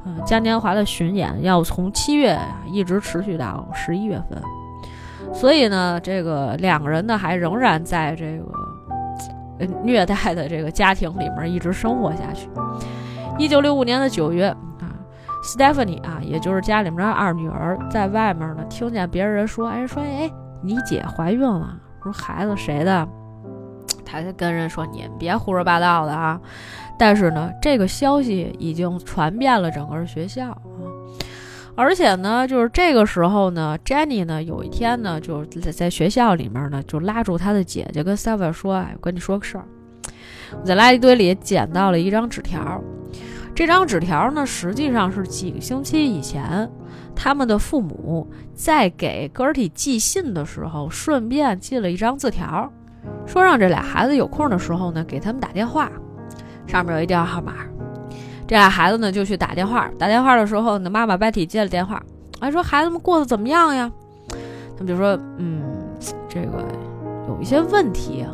嗯，嘉年华的巡演要从七月一直持续到十一月份，所以呢，这个两个人呢还仍然在这个呃虐待的这个家庭里面一直生活下去。一九六五年的九月啊，Stephanie 啊，也就是家里面的二女儿，在外面呢听见别人说，哎说哎你姐怀孕了，说孩子谁的？他就跟人说你别胡说八道的啊。但是呢，这个消息已经传遍了整个学校啊，而且呢，就是这个时候呢，Jenny 呢，有一天呢，就在在学校里面呢，就拉住她的姐姐跟 s a v a 说：“哎，我跟你说个事儿，我在垃圾堆里捡到了一张纸条。这张纸条呢，实际上是几个星期以前，他们的父母在给 Gertie 寄信的时候，顺便寄了一张字条，说让这俩孩子有空的时候呢，给他们打电话。”上面有一电话号码，这俩孩子呢就去打电话。打电话的时候呢，妈妈 Betty 接了电话，还说孩子们过得怎么样呀？他们就说，嗯，这个有一些问题啊，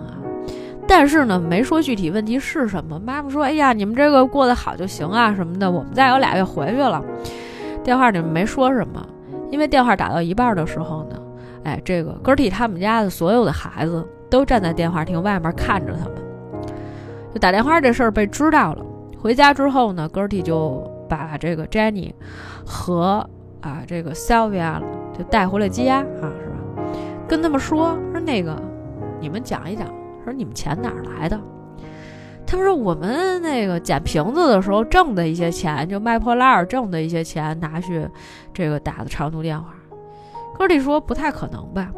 但是呢没说具体问题是什么。妈妈说，哎呀，你们这个过得好就行啊什么的，我们再有俩月回去了。电话里面没说什么，因为电话打到一半的时候呢，哎，这个 Gertie 他们家的所有的孩子都站在电话亭外面看着他们。就打电话这事儿被知道了，回家之后呢，Gertie 就把这个 Jenny 和啊这个 Sylvia 就带回了家啊，是吧？跟他们说说那个，你们讲一讲，说你们钱哪儿来的？他们说我们那个捡瓶子的时候挣的一些钱，就卖破烂挣的一些钱拿去这个打的长途电话。Gertie 说不太可能吧？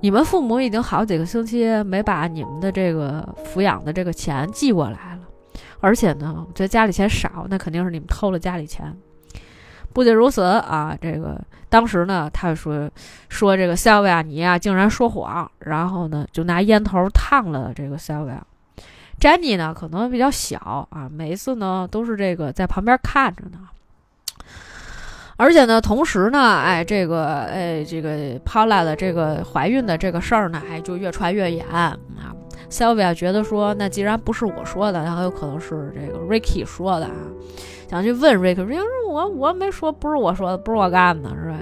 你们父母已经好几个星期没把你们的这个抚养的这个钱寄过来了，而且呢，觉得家里钱少，那肯定是你们偷了家里钱。不仅如此啊，这个当时呢，他说说这个 Sylvia 你呀竟然说谎，然后呢就拿烟头烫了这个塞维亚 Sylvia。Jenny 呢可能比较小啊，每一次呢都是这个在旁边看着呢。而且呢，同时呢，哎，这个，哎，这个 Paula 的这个怀孕的这个事儿呢，哎，就越传越严啊。Sylvia 觉得说，那既然不是我说的，那很有可能是这个 Ricky 说的啊。想去问 Ricky，Ricky 说我我没说，不是我说的，不是我干的，是吧？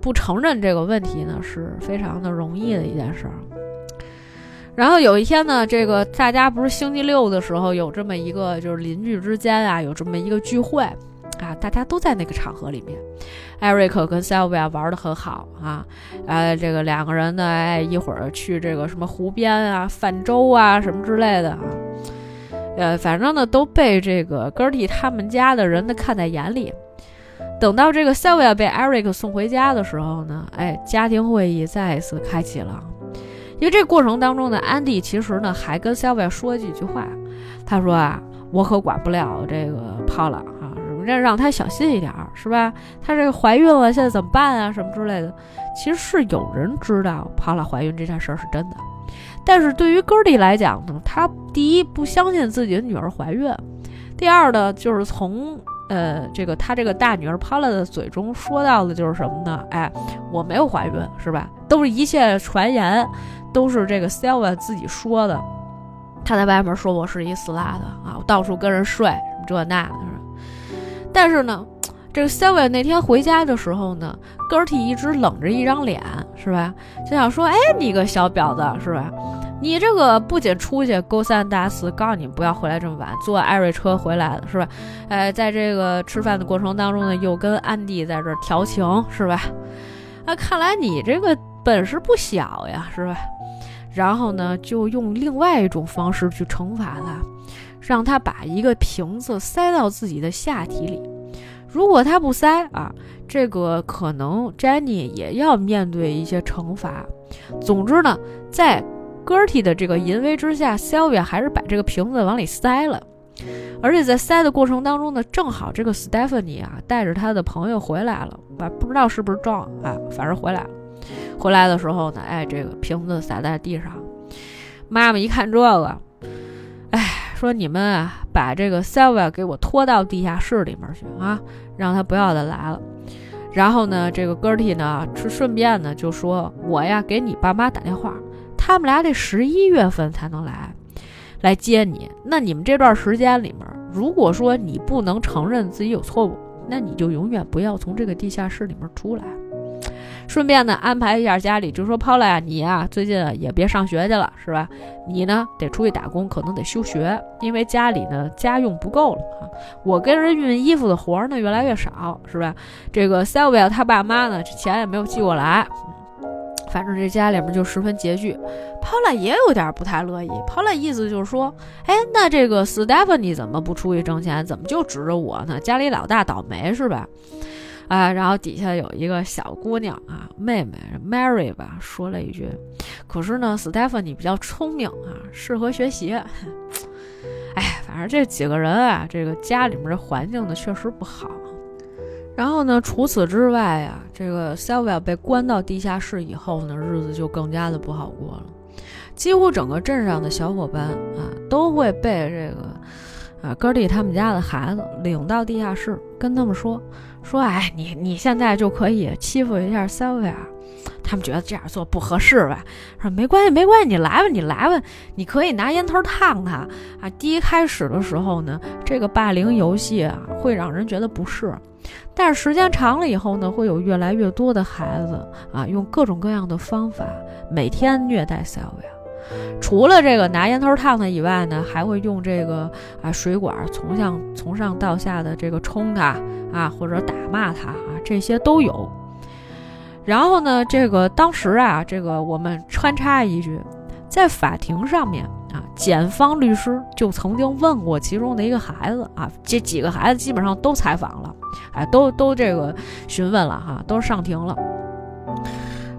不承认这个问题呢，是非常的容易的一件事儿。然后有一天呢，这个大家不是星期六的时候有这么一个，就是邻居之间啊，有这么一个聚会。啊，大家都在那个场合里面艾瑞克跟 Sylvia 玩的很好啊，呃，这个两个人呢，哎，一会儿去这个什么湖边啊，泛舟啊，什么之类的啊，呃，反正呢都被这个 Gertie 他们家的人呢看在眼里。等到这个 Sylva 被 Eric 送回家的时候呢，哎，家庭会议再一次开启了。因为这过程当中呢安迪其实呢还跟 Sylvia 说几句话，他说啊，我可管不了这个 Paula 啊，什么。让让她小心一点儿，是吧？她这个怀孕了，现在怎么办啊？什么之类的。其实是有人知道 Paula 怀孕这件事儿是真的，但是对于 g e r d 来讲呢，他第一不相信自己的女儿怀孕，第二呢，就是从呃这个他这个大女儿 Paula 的嘴中说到的就是什么呢？哎，我没有怀孕，是吧？都是一切传言，都是这个 Selva 自己说的。他在外面说我是一死拉的啊，我到处跟人睡，这那的。但是呢，这个 Sylvia 那天回家的时候呢，Gertie 一直冷着一张脸，是吧？就想说，哎，你个小婊子，是吧？你这个不仅出去勾三搭四，告诉你不要回来这么晚，坐艾瑞车回来的，是吧？哎，在这个吃饭的过程当中呢，又跟安迪在这调情，是吧？那看来你这个本事不小呀，是吧？然后呢，就用另外一种方式去惩罚他。让他把一个瓶子塞到自己的下体里，如果他不塞啊，这个可能 Jenny 也要面对一些惩罚。总之呢，在 Gertie 的这个淫威之下，Sylvia 还是把这个瓶子往里塞了。而且在塞的过程当中呢，正好这个 Stephanie 啊带着他的朋友回来了，啊，不知道是不是撞啊，反正回来了。回来的时候呢，哎，这个瓶子洒在地上，妈妈一看这个。哎说你们啊，把这个 Selva 给我拖到地下室里面去啊，让他不要再来了。然后呢，这个 Gertie 呢，是顺便呢就说我呀，给你爸妈打电话，他们俩得十一月份才能来，来接你。那你们这段时间里面，如果说你不能承认自己有错误，那你就永远不要从这个地下室里面出来。顺便呢，安排一下家里，就说 Paula 呀，你呀，最近也别上学去了，是吧？你呢，得出去打工，可能得休学，因为家里呢家用不够了啊。我跟人熨衣服的活儿呢越来越少，是吧？这个 Sylvia 他爸妈呢，这钱也没有寄过来，反正这家里面就十分拮据。Paula 也有点不太乐意，Paula 意思就是说，哎，那这个 Stephanie 怎么不出去挣钱，怎么就指着我呢？家里老大倒霉是吧？啊，然后底下有一个小姑娘啊，妹妹 Mary 吧，说了一句：“可是呢，Stephanie 比较聪明啊，适合学习。”哎，反正这几个人啊，这个家里面的环境呢确实不好。然后呢，除此之外啊，这个 Sylvia 被关到地下室以后呢，日子就更加的不好过了。几乎整个镇上的小伙伴啊，都会被这个啊哥弟他们家的孩子领到地下室，跟他们说。说，哎，你你现在就可以欺负一下 Sylvia，他们觉得这样做不合适吧？说没关系，没关系，你来吧，你来吧，你可以拿烟头烫他啊。第一开始的时候呢，这个霸凌游戏啊会让人觉得不适，但是时间长了以后呢，会有越来越多的孩子啊用各种各样的方法每天虐待 Sylvia。除了这个拿烟头烫他以外呢，还会用这个啊水管从上从上到下的这个冲他啊，或者打骂他啊，这些都有。然后呢，这个当时啊，这个我们穿插一句，在法庭上面啊，检方律师就曾经问过其中的一个孩子啊，这几个孩子基本上都采访了，哎，都都这个询问了哈，都上庭了。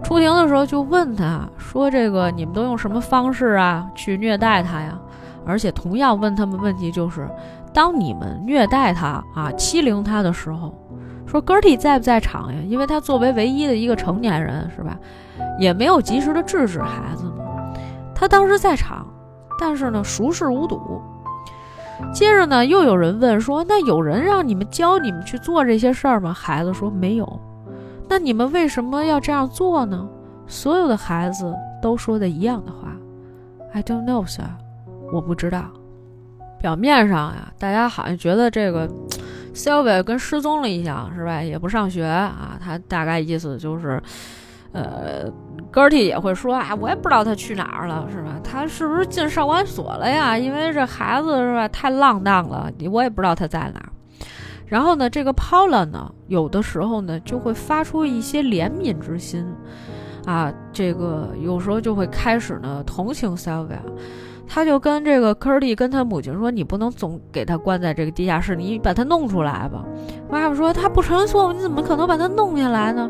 出庭的时候就问他说：“这个你们都用什么方式啊去虐待他呀？而且同样问他们问题就是，当你们虐待他啊欺凌他的时候，说 Gertie 在不在场呀？因为他作为唯一的一个成年人，是吧？也没有及时的制止孩子嘛。他当时在场，但是呢，熟视无睹。接着呢，又有人问说：“那有人让你们教你们去做这些事儿吗？”孩子说：“没有。”那你们为什么要这样做呢？所有的孩子都说的一样的话：“I don't know, sir。”我不知道。表面上呀，大家好像觉得这个 Sylvia 跟失踪了一样，是吧？也不上学啊。他大概意思就是，呃。Gertie 也会说啊，我也不知道他去哪儿了，是吧？他是不是进少管所了呀？因为这孩子是吧，太浪荡了，我也不知道他在哪儿。然后呢，这个 Paula 呢，有的时候呢，就会发出一些怜悯之心，啊，这个有时候就会开始呢同情 Sylvia，他就跟这个 Gertie 跟他母亲说：“你不能总给他关在这个地下室，你把他弄出来吧。”妈妈说：“他不承认错误，你怎么可能把他弄下来呢？”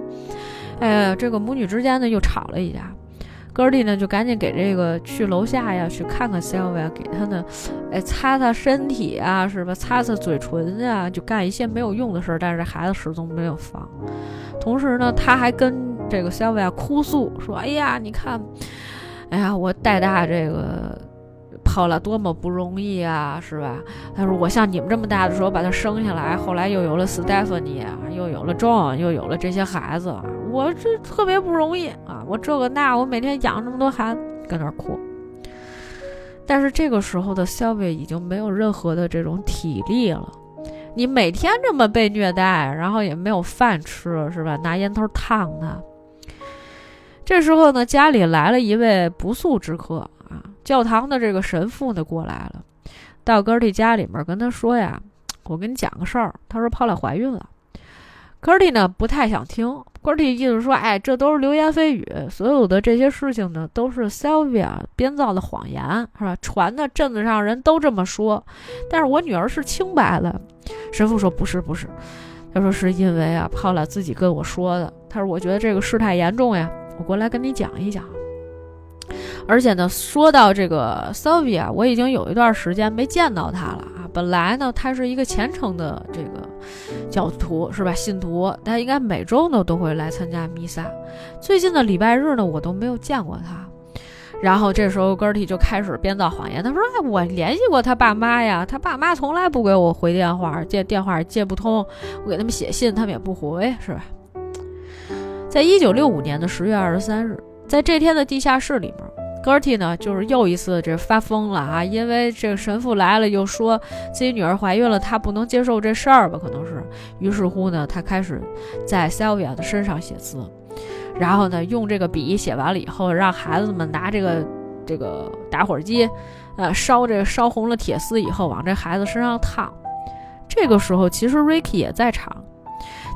哎，这个母女之间呢又吵了一架，哥弟呢就赶紧给这个去楼下呀去看看 Sylvia，给他呢，哎擦擦身体啊，是吧？擦擦嘴唇啊，就干一些没有用的事儿。但是这孩子始终没有放。同时呢，他还跟这个 Sylvia 哭诉说：“哎呀，你看，哎呀，我带大这个。”好了多么不容易啊，是吧？他说：“我像你们这么大的时候把他生下来，后来又有了 Stephanie，又有了 John，又有了这些孩子，我这特别不容易啊！我这个那，我每天养这么多孩子，跟那哭。但是这个时候的 Sylvia 已经没有任何的这种体力了。你每天这么被虐待，然后也没有饭吃，是吧？拿烟头烫他。这时候呢，家里来了一位不速之客。”教堂的这个神父呢过来了，到格蒂家里面跟他说呀：“我跟你讲个事儿。”他说：“泡拉怀孕了。”格蒂呢不太想听。格蒂意思说：“哎，这都是流言蜚语，所有的这些事情呢都是 Sylvia 编造的谎言，是吧？传的镇子上人都这么说，但是我女儿是清白的。”神父说：“不是，不是。”他说：“是因为啊，泡拉自己跟我说的。他说我觉得这个事态严重呀，我过来跟你讲一讲。”而且呢，说到这个 Sylvia，我已经有一段时间没见到他了啊。本来呢，他是一个虔诚的这个教徒，是吧？信徒，他应该每周呢都会来参加弥撒。最近的礼拜日呢，我都没有见过他。然后这时候 Gertie 就开始编造谎言，他说：“哎，我联系过他爸妈呀，他爸妈从来不给我回电话，接电话接不通，我给他们写信，他们也不回，是吧？”在一九六五年的十月二十三日，在这天的地下室里面。Gertie 呢，就是又一次这发疯了啊！因为这个神父来了，又说自己女儿怀孕了，他不能接受这事儿吧？可能是。于是乎呢，他开始在 Sylvia 的身上写字，然后呢，用这个笔写完了以后，让孩子们拿这个这个打火机，呃，烧这烧红了铁丝以后，往这孩子身上烫。这个时候，其实 Ricky 也在场。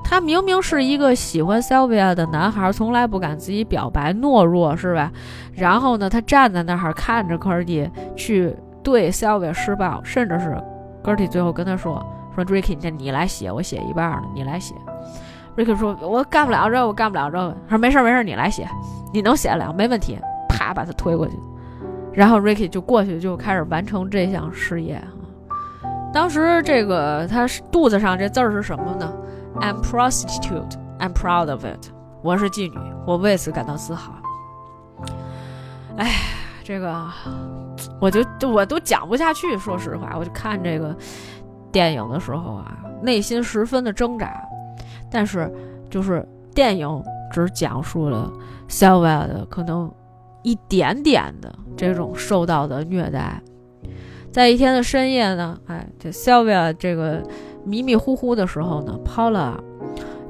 他明明是一个喜欢 Sylvia 的男孩，从来不敢自己表白，懦弱是吧？然后呢，他站在那儿看着 Gertie 去对 Sylvia 施暴，甚至是 Gertie 最后跟他说：“说 Ricky，你你来写，我写一半了，你来写。”Ricky 说：“我干不了这，我干不了这。”他说：“没事没事，你来写，你能写了，没问题。”啪，把他推过去，然后 Ricky 就过去就开始完成这项事业当时这个他肚子上这字儿是什么呢？I'm prostitute. I'm proud of it. 我是妓女，我为此感到自豪。哎，这个我就我都讲不下去。说实话，我就看这个电影的时候啊，内心十分的挣扎。但是，就是电影只讲述了 Sylvia 的可能一点点的这种受到的虐待。在一天的深夜呢，哎，这 Sylvia 这个。迷迷糊糊的时候呢，Paula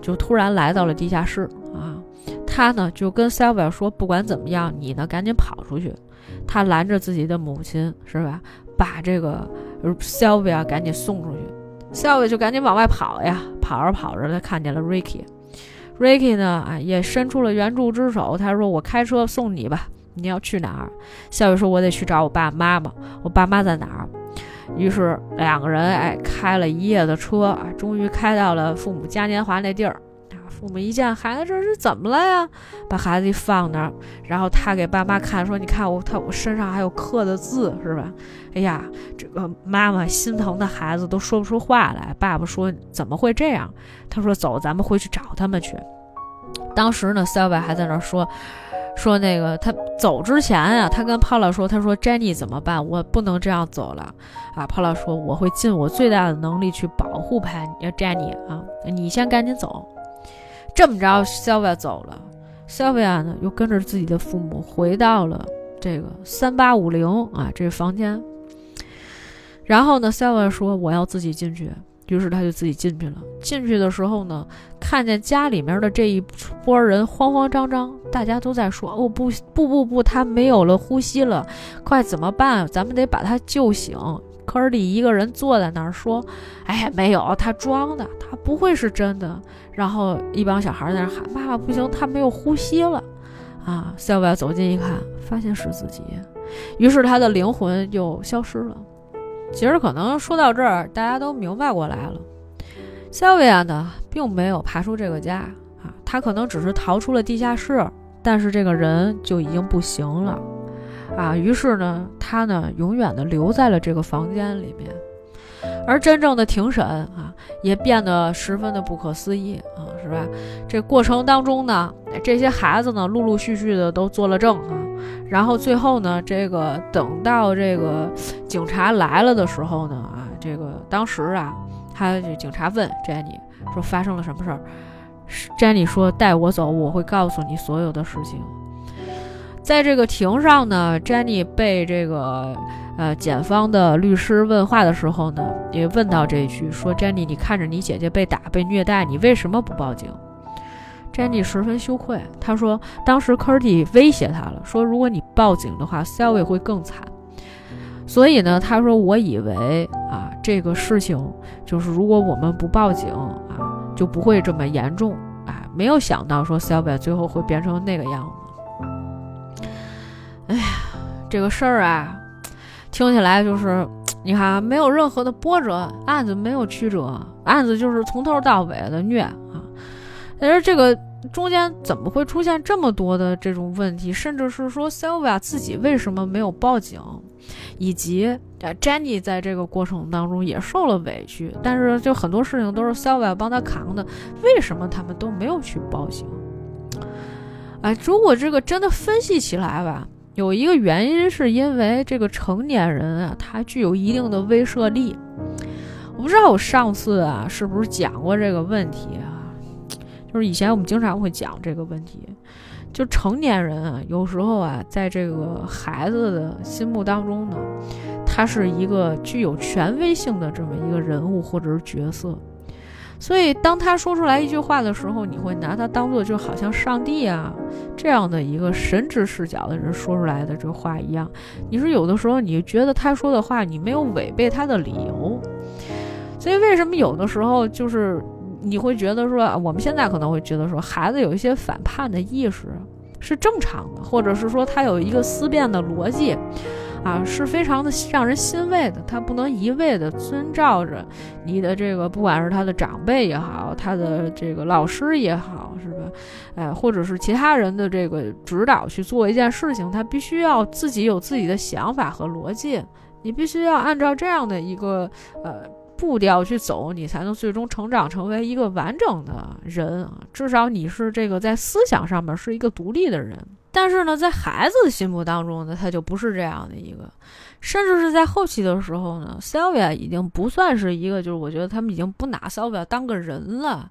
就突然来到了地下室啊。他呢就跟 Sylvia 说：“不管怎么样，你呢赶紧跑出去。”他拦着自己的母亲，是吧？把这个 Sylvia 赶紧送出去。Sylvia 就赶紧往外跑呀。跑着跑着，他看见了 Ricky。Ricky 呢，啊，也伸出了援助之手。他说：“我开车送你吧。你要去哪儿？”Sylvia 说：“我得去找我爸妈妈。我爸妈在哪儿？”于是两个人哎开了一夜的车啊，终于开到了父母嘉年华那地儿啊。父母一见孩子这是怎么了呀？把孩子一放那儿，然后他给爸妈看，说：“你看我，他我身上还有刻的字，是吧？”哎呀，这个妈妈心疼的孩子都说不出话来。爸爸说：“怎么会这样？”他说：“走，咱们回去找他们去。”当时呢，Sylvia 还在那说。说那个他走之前啊，他跟 Paula 说：“他说 Jenny 怎么办？我不能这样走了啊。”Paula 说：“我会尽我最大的能力去保护 Jenny 啊，你先赶紧走。”这么着，Sylvia 走了，Sylvia 呢又跟着自己的父母回到了这个三八五零啊这房间。然后呢，Sylvia 说：“我要自己进去。”于是他就自己进去了。进去的时候呢，看见家里面的这一波人慌慌张张，大家都在说：“哦，不不不不，他没有了呼吸了，快怎么办？咱们得把他救醒。”科尔蒂一个人坐在那儿说：“哎，没有，他装的，他不会是真的。”然后一帮小孩在那喊：“爸爸，不行，他没有呼吸了！”啊，塞尔维亚走近一看，发现是自己，于是他的灵魂就消失了。其实可能说到这儿，大家都明白过来了。肖维亚呢，并没有爬出这个家啊，他可能只是逃出了地下室，但是这个人就已经不行了啊。于是呢，他呢，永远的留在了这个房间里面。而真正的庭审啊，也变得十分的不可思议啊，是吧？这过程当中呢，这些孩子呢，陆陆续续的都做了证啊。然后最后呢，这个等到这个警察来了的时候呢，啊，这个当时啊，他这警察问 Jenny 说发生了什么事儿，Jenny 说带我走，我会告诉你所有的事情。在这个庭上呢，Jenny 被这个呃检方的律师问话的时候呢，也问到这一句，说 Jenny，你看着你姐姐被打被虐待，你为什么不报警？Jenny 十分羞愧，他说：“当时 Kurty 威胁他了，说如果你报警的话，Sally 会更惨。所以呢，他说我以为啊，这个事情就是如果我们不报警啊，就不会这么严重啊。没有想到说 Sally 最后会变成那个样子。哎呀，这个事儿啊，听起来就是你看没有任何的波折，案子没有曲折，案子就是从头到尾的虐啊。”但是这个中间怎么会出现这么多的这种问题？甚至是说 Sylvia 自己为什么没有报警，以及 Jenny 在这个过程当中也受了委屈，但是就很多事情都是 Sylvia 帮他扛的，为什么他们都没有去报警？哎，如果这个真的分析起来吧，有一个原因是因为这个成年人啊，他具有一定的威慑力。我不知道我上次啊是不是讲过这个问题啊？就是以前我们经常会讲这个问题，就成年人啊，有时候啊，在这个孩子的心目当中呢，他是一个具有权威性的这么一个人物或者是角色，所以当他说出来一句话的时候，你会拿他当做就好像上帝啊这样的一个神职视角的人说出来的这话一样。你说有的时候你觉得他说的话你没有违背他的理由，所以为什么有的时候就是。你会觉得说，我们现在可能会觉得说，孩子有一些反叛的意识是正常的，或者是说他有一个思辨的逻辑，啊，是非常的让人欣慰的。他不能一味的遵照着你的这个，不管是他的长辈也好，他的这个老师也好，是吧？哎，或者是其他人的这个指导去做一件事情，他必须要自己有自己的想法和逻辑，你必须要按照这样的一个呃。步调去走，你才能最终成长成为一个完整的人啊！至少你是这个在思想上面是一个独立的人。但是呢，在孩子的心目当中呢，他就不是这样的一个。甚至是在后期的时候呢，Sylvia 已经不算是一个，就是我觉得他们已经不拿 Sylvia 当个人了。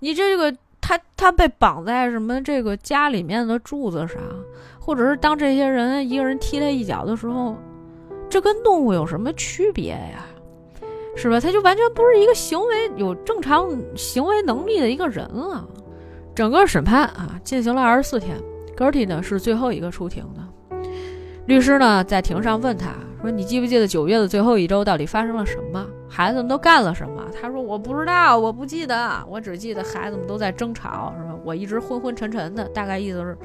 你这个他他被绑在什么这个家里面的柱子上，或者是当这些人一个人踢他一脚的时候，这跟动物有什么区别呀？是吧？他就完全不是一个行为有正常行为能力的一个人了。整个审判啊，进行了二十四天。Gertie 呢是最后一个出庭的。律师呢在庭上问他说：“你记不记得九月的最后一周到底发生了什么？孩子们都干了什么？”他说：“我不知道，我不记得，我只记得孩子们都在争吵，是吧？我一直昏昏沉沉的，大概意思是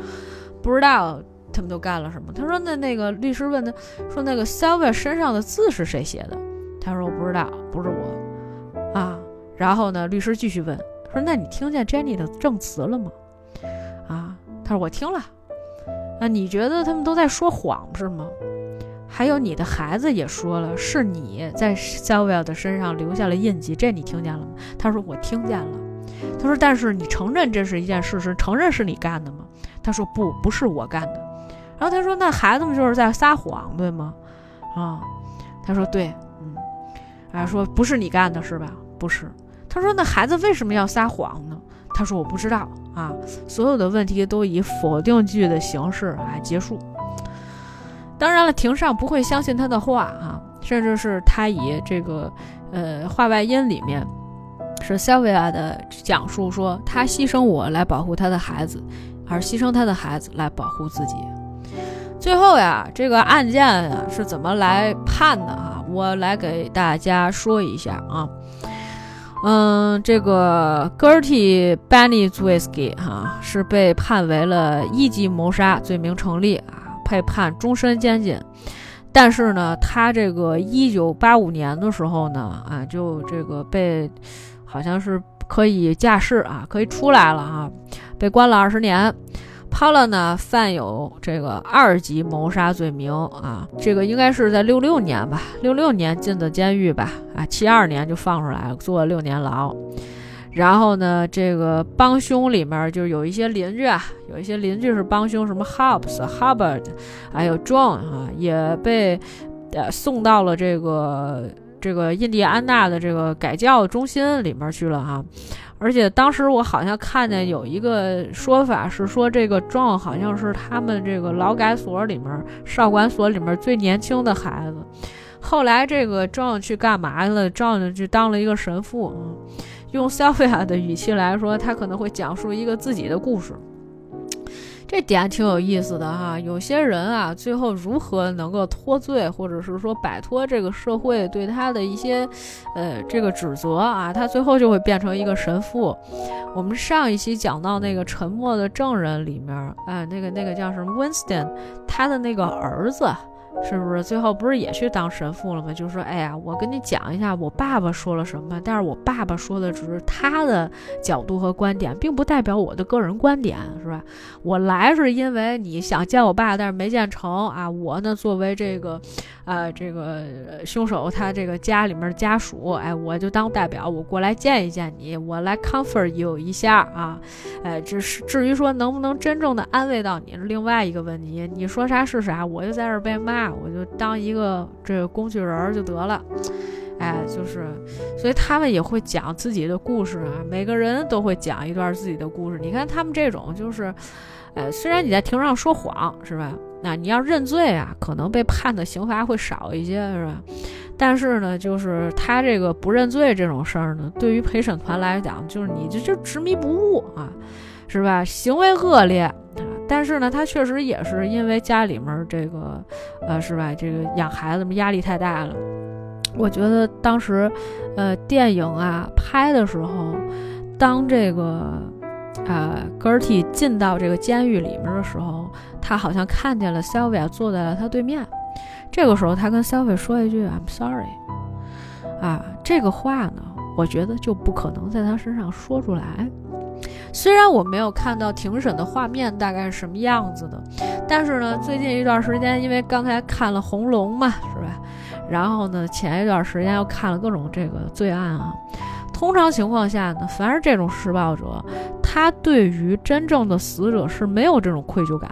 不知道他们都干了什么。”他说：“那那个律师问他说，那个 Sylvia 身上的字是谁写的？”他说：“我不知道，不是我，啊。”然后呢，律师继续问说那你听见 Jenny 的证词了吗？啊，他说我听了。啊，你觉得他们都在说谎是吗？还有你的孩子也说了，是你在 Sylvia 的身上留下了印记，这你听见了吗？他说我听见了。他说但是你承认这是一件事实，承认是你干的吗？他说不，不是我干的。然后他说那孩子们就是在撒谎，对吗？啊，他说对，啊说不是你干的是吧？不是。他说那孩子为什么要撒谎呢？他说我不知道。啊，所有的问题都以否定句的形式啊结束。当然了，庭上不会相信他的话啊，甚至是他以这个呃话外音里面是 Sylvia 的讲述说，他牺牲我来保护他的孩子，而牺牲他的孩子来保护自己。最后呀，这个案件啊是怎么来判的啊？我来给大家说一下啊。嗯，这个 Gertie Benny Zwisky 哈是被判为了一级谋杀罪名成立啊，被判终身监禁。但是呢，他这个一九八五年的时候呢，啊，就这个被好像是可以假释啊，可以出来了啊，被关了二十年。Paula 呢，犯有这个二级谋杀罪名啊，这个应该是在六六年吧，六六年进的监狱吧，啊，七二年就放出来了，坐了六年牢。然后呢，这个帮凶里面就是有一些邻居啊，有一些邻居是帮凶，什么 Hobbs、Hubbard，还有 John 啊，也被呃送到了这个这个印第安纳的这个改教中心里面去了哈。而且当时我好像看见有一个说法是说，这个壮好像是他们这个劳改所里面少管所里面最年轻的孩子。后来这个壮去干嘛了？壮去当了一个神父。用 Sophia 的语气来说，他可能会讲述一个自己的故事。这点挺有意思的哈，有些人啊，最后如何能够脱罪，或者是说摆脱这个社会对他的一些，呃，这个指责啊，他最后就会变成一个神父。我们上一期讲到那个沉默的证人里面，哎，那个那个叫什么 Winston，他的那个儿子。是不是最后不是也去当神父了吗？就说，哎呀，我跟你讲一下我爸爸说了什么，但是我爸爸说的只是他的角度和观点，并不代表我的个人观点，是吧？我来是因为你想见我爸，但是没见成啊。我呢，作为这个，呃，这个凶手他这个家里面家属，哎，我就当代表，我过来见一见你，我来 comfort you 一下啊。哎，这是至于说能不能真正的安慰到你另外一个问题。你说啥是啥，我就在这被骂。我就当一个这个工具人就得了，哎，就是，所以他们也会讲自己的故事啊，每个人都会讲一段自己的故事。你看他们这种就是，呃，虽然你在庭上说谎是吧？那你要认罪啊，可能被判的刑罚会少一些是吧？但是呢，就是他这个不认罪这种事儿呢，对于陪审团来讲，就是你这就执迷不悟啊，是吧？行为恶劣。但是呢，他确实也是因为家里面这个，呃，是吧？这个养孩子们，压力太大了。我觉得当时，呃，电影啊拍的时候，当这个，呃，Gertie 进到这个监狱里面的时候，他好像看见了 Sylvia 坐在了他对面。这个时候，他跟 Sylvia 说一句 “I'm sorry”，啊，这个话呢，我觉得就不可能在他身上说出来。虽然我没有看到庭审的画面大概是什么样子的，但是呢，最近一段时间，因为刚才看了《红龙》嘛，是吧？然后呢，前一段时间又看了各种这个罪案啊。通常情况下呢，凡是这种施暴者，他对于真正的死者是没有这种愧疚感。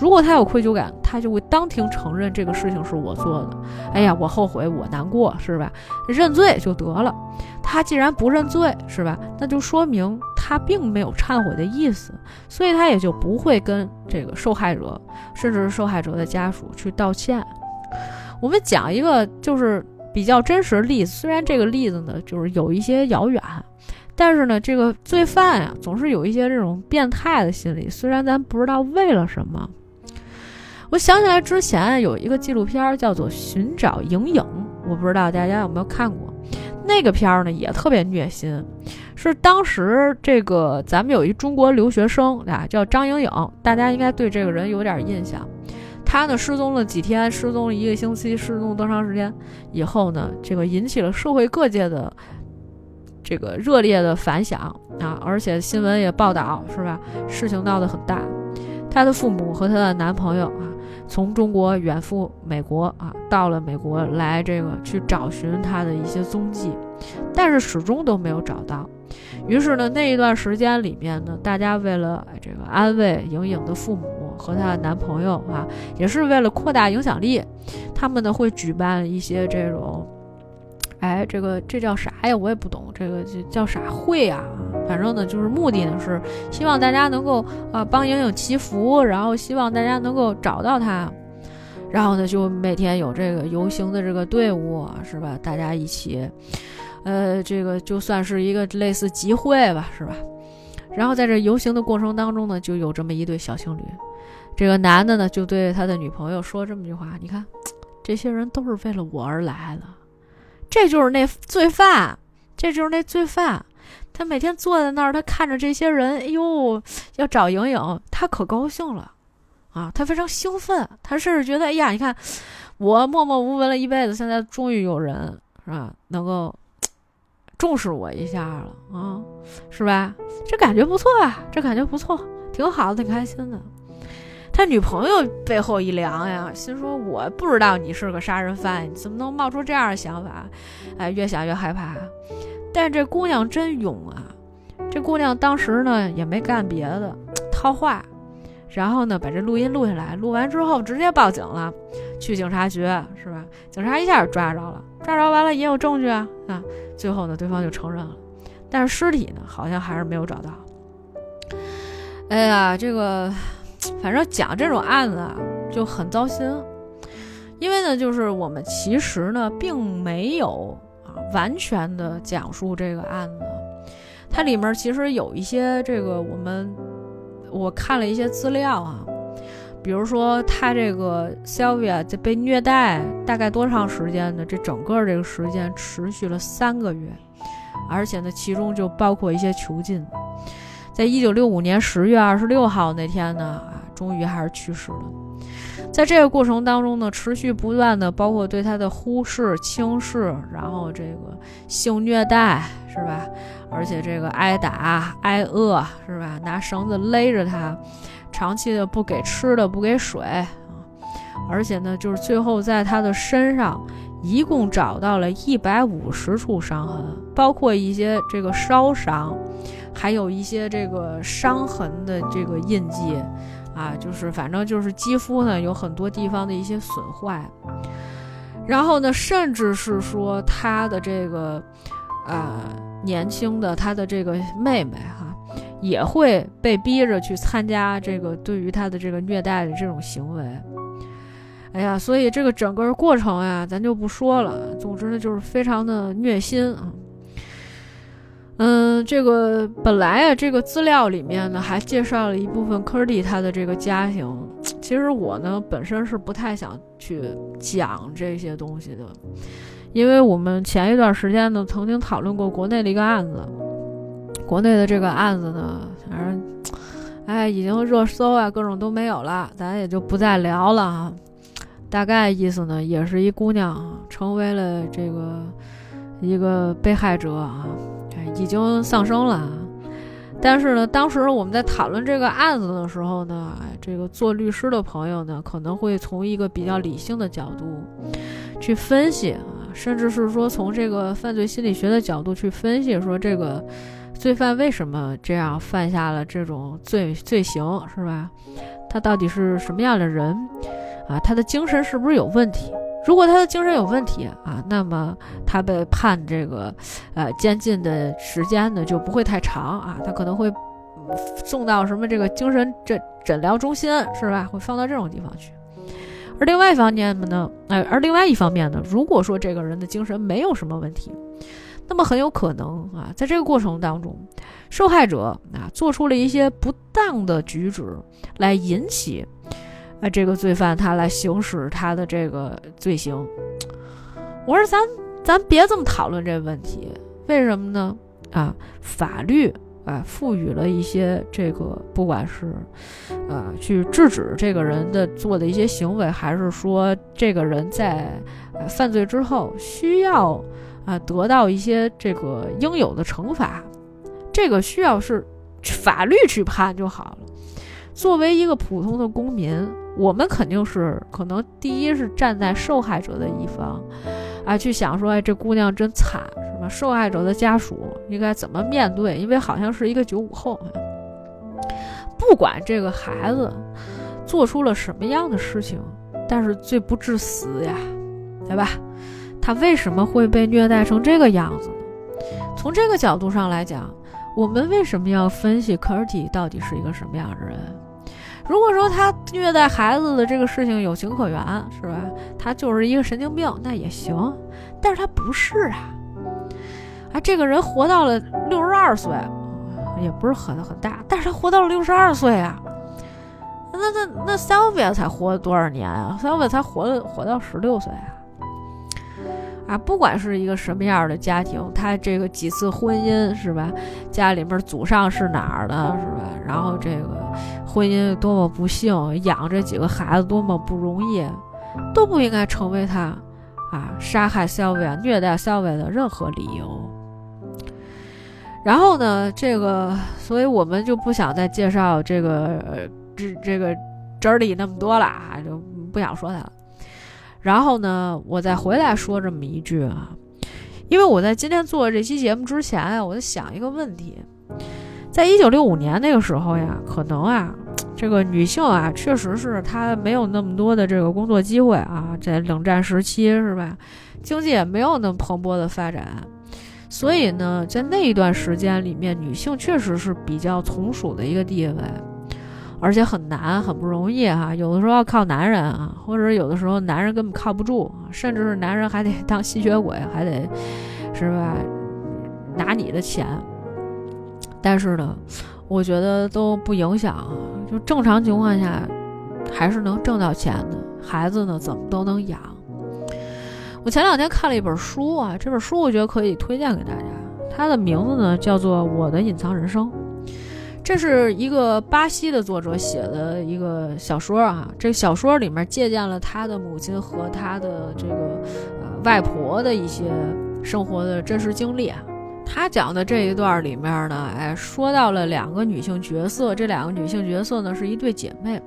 如果他有愧疚感，他就会当庭承认这个事情是我做的。哎呀，我后悔，我难过，是吧？认罪就得了。他既然不认罪，是吧？那就说明他并没有忏悔的意思，所以他也就不会跟这个受害者，甚至是受害者的家属去道歉。我们讲一个就是比较真实的例子，虽然这个例子呢就是有一些遥远，但是呢，这个罪犯呀总是有一些这种变态的心理，虽然咱不知道为了什么。我想起来之前有一个纪录片叫做《寻找影影》，我不知道大家有没有看过。那个片儿呢也特别虐心，是当时这个咱们有一中国留学生啊，叫张莹莹，大家应该对这个人有点印象。他呢失踪了几天，失踪了一个星期，失踪多长时间以后呢，这个引起了社会各界的这个热烈的反响啊，而且新闻也报道是吧？事情闹得很大。她的父母和她的男朋友啊，从中国远赴美国啊，到了美国来这个去找寻她的一些踪迹，但是始终都没有找到。于是呢，那一段时间里面呢，大家为了这个安慰莹莹的父母和她的男朋友啊，也是为了扩大影响力，他们呢会举办一些这种。哎，这个这叫啥呀？我也不懂，这个这叫啥会呀？反正呢，就是目的呢是希望大家能够啊帮莹莹祈福，然后希望大家能够找到她，然后呢就每天有这个游行的这个队伍是吧？大家一起，呃，这个就算是一个类似集会吧，是吧？然后在这游行的过程当中呢，就有这么一对小情侣，这个男的呢就对他的女朋友说这么句话：“你看，这些人都是为了我而来的。”这就是那罪犯，这就是那罪犯。他每天坐在那儿，他看着这些人，哎呦，要找莹莹，他可高兴了啊！他非常兴奋，他甚至觉得，哎呀，你看，我默默无闻了一辈子，现在终于有人是吧，能够重视我一下了啊，是吧？这感觉不错啊，这感觉不错，挺好，挺开心的。他女朋友背后一凉呀，心说：“我不知道你是个杀人犯，你怎么能冒出这样的想法？”哎，越想越害怕。但这姑娘真勇啊！这姑娘当时呢也没干别的，套话，然后呢把这录音录下来，录完之后直接报警了，去警察局是吧？警察一下抓着了，抓着完了也有证据啊啊！最后呢对方就承认了，但是尸体呢好像还是没有找到。哎呀，这个。反正讲这种案子啊，就很糟心，因为呢，就是我们其实呢，并没有啊完全的讲述这个案子，它里面其实有一些这个我们我看了一些资料啊，比如说他这个 Sylvia 在被虐待大概多长时间呢？这整个这个时间持续了三个月，而且呢，其中就包括一些囚禁。在一九六五年十月二十六号那天呢，终于还是去世了。在这个过程当中呢，持续不断的，包括对他的忽视、轻视，然后这个性虐待，是吧？而且这个挨打、挨饿，是吧？拿绳子勒着他，长期的不给吃的、不给水啊，而且呢，就是最后在他的身上一共找到了一百五十处伤痕，包括一些这个烧伤。还有一些这个伤痕的这个印记，啊，就是反正就是肌肤呢有很多地方的一些损坏，然后呢，甚至是说他的这个，呃，年轻的他的这个妹妹哈，也会被逼着去参加这个对于他的这个虐待的这种行为。哎呀，所以这个整个过程呀，咱就不说了。总之呢，就是非常的虐心啊。嗯，这个本来啊，这个资料里面呢还介绍了一部分科蒂他的这个家庭。其实我呢本身是不太想去讲这些东西的，因为我们前一段时间呢曾经讨论过国内的一个案子，国内的这个案子呢，反正哎已经热搜啊各种都没有了，咱也就不再聊了啊。大概意思呢，也是一姑娘成为了这个一个被害者啊。已经丧生了，但是呢，当时我们在讨论这个案子的时候呢，这个做律师的朋友呢，可能会从一个比较理性的角度去分析啊，甚至是说从这个犯罪心理学的角度去分析，说这个罪犯为什么这样犯下了这种罪罪行，是吧？他到底是什么样的人啊？他的精神是不是有问题？如果他的精神有问题啊，那么他被判这个，呃，监禁的时间呢就不会太长啊，他可能会送到什么这个精神诊诊疗中心是吧？会放到这种地方去。而另外一方面呢，呃，而另外一方面呢，如果说这个人的精神没有什么问题，那么很有可能啊，在这个过程当中，受害者啊做出了一些不当的举止来引起。啊，这个罪犯他来行使他的这个罪行，我说咱咱别这么讨论这个问题，为什么呢？啊，法律啊赋予了一些这个，不管是啊去制止这个人的做的一些行为，还是说这个人在犯罪之后需要啊得到一些这个应有的惩罚，这个需要是法律去判就好了。作为一个普通的公民，我们肯定是可能第一是站在受害者的一方，啊，去想说，哎，这姑娘真惨，是吧？受害者的家属应该怎么面对？因为好像是一个九五后，不管这个孩子做出了什么样的事情，但是罪不至死呀，对吧？他为什么会被虐待成这个样子呢？从这个角度上来讲，我们为什么要分析科尔蒂到底是一个什么样的人？如果说他虐待孩子的这个事情有情可原，是吧？他就是一个神经病，那也行。但是他不是啊，啊，这个人活到了六十二岁，也不是很很大，但是他活到了六十二岁啊。那那那 Sylvia 才活多少年啊？Sylvia 才活了活到十六岁啊。啊，不管是一个什么样的家庭，他这个几次婚姻是吧？家里面祖上是哪儿的，是吧？然后这个婚姻多么不幸，养这几个孩子多么不容易，都不应该成为他啊杀害 Sylvia、虐待 Sylvia 的任何理由。然后呢，这个，所以我们就不想再介绍这个这这个 j e 里那么多了啊，就不想说他了。然后呢，我再回来说这么一句啊，因为我在今天做这期节目之前啊，我在想一个问题，在一九六五年那个时候呀，可能啊，这个女性啊，确实是她没有那么多的这个工作机会啊，在冷战时期是吧，经济也没有那么蓬勃的发展，所以呢，在那一段时间里面，女性确实是比较从属的一个地位。而且很难，很不容易哈。有的时候要靠男人啊，或者有的时候男人根本靠不住，甚至是男人还得当吸血鬼，还得是吧，拿你的钱。但是呢，我觉得都不影响，就正常情况下还是能挣到钱的。孩子呢，怎么都能养。我前两天看了一本书啊，这本书我觉得可以推荐给大家，它的名字呢叫做《我的隐藏人生》。这是一个巴西的作者写的一个小说啊，这个小说里面借鉴了他的母亲和他的这个呃外婆的一些生活的真实经历啊。他讲的这一段里面呢，哎，说到了两个女性角色，这两个女性角色呢是一对姐妹，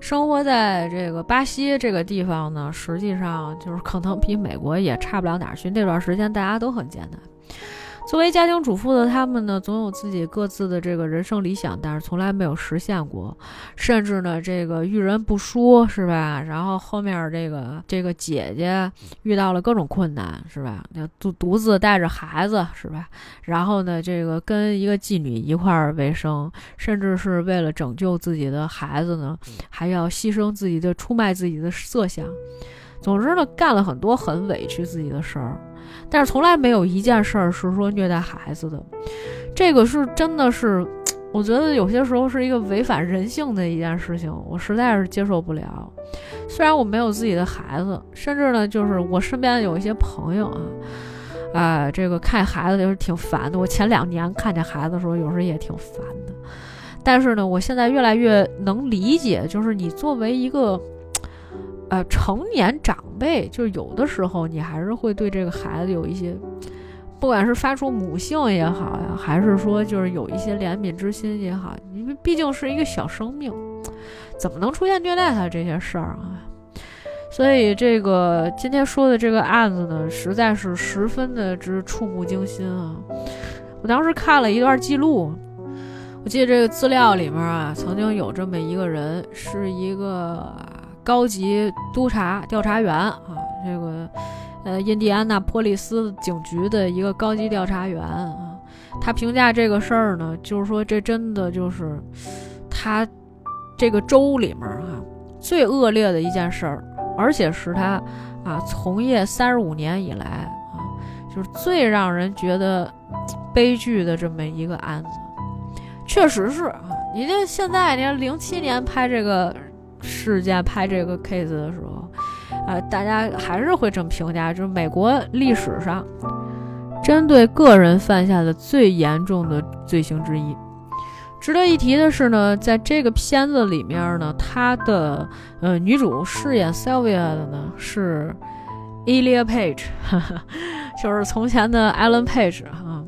生活在这个巴西这个地方呢，实际上就是可能比美国也差不了哪儿去。那段时间大家都很艰难。作为家庭主妇的他们呢，总有自己各自的这个人生理想，但是从来没有实现过，甚至呢，这个遇人不淑，是吧？然后后面这个这个姐姐遇到了各种困难，是吧？要独独自带着孩子，是吧？然后呢，这个跟一个妓女一块儿为生，甚至是为了拯救自己的孩子呢，还要牺牲自己的出卖自己的色相。总之呢，干了很多很委屈自己的事儿。但是从来没有一件事儿是说虐待孩子的，这个是真的是，我觉得有些时候是一个违反人性的一件事情，我实在是接受不了。虽然我没有自己的孩子，甚至呢，就是我身边有一些朋友啊，啊，这个看孩子就是挺烦的。我前两年看见孩子的时候，有时候也挺烦的。但是呢，我现在越来越能理解，就是你作为一个。呃，成年长辈就是有的时候，你还是会对这个孩子有一些，不管是发出母性也好呀，还是说就是有一些怜悯之心也好，因为毕竟是一个小生命，怎么能出现虐待他这些事儿啊？所以这个今天说的这个案子呢，实在是十分的之触目惊心啊！我当时看了一段记录，我记得这个资料里面啊，曾经有这么一个人，是一个。高级督察调查员啊，这个呃，印第安纳波利斯警局的一个高级调查员啊，他评价这个事儿呢，就是说这真的就是他这个州里面啊最恶劣的一件事儿，而且是他啊从业三十五年以来啊，就是最让人觉得悲剧的这么一个案子，确实是啊，你这现在你看零七年拍这个。事件拍这个 case 的时候，呃，大家还是会这么评价，就是美国历史上针对个人犯下的最严重的罪行之一。值得一提的是呢，在这个片子里面呢，他的呃女主饰演 Sylvia 的呢是 Elia Page，就是从前的 allan Page 哈，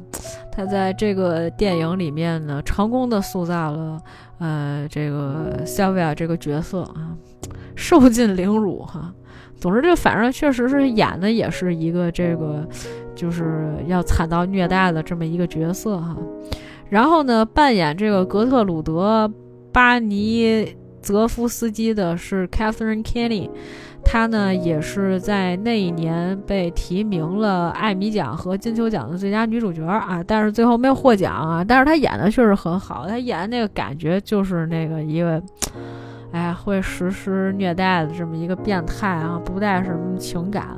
他在这个电影里面呢，成功的塑造了呃这个 Sylvia 这个角色啊，受尽凌辱哈。总之，这反正确实是演的也是一个这个就是要惨到虐待的这么一个角色哈。然后呢，扮演这个格特鲁德·巴尼泽夫斯基的是 Catherine Kenny。她呢也是在那一年被提名了艾米奖和金球奖的最佳女主角啊，但是最后没有获奖啊。但是她演的确实很好，她演的那个感觉就是那个一个，哎，会实施虐待的这么一个变态啊，不带什么情感。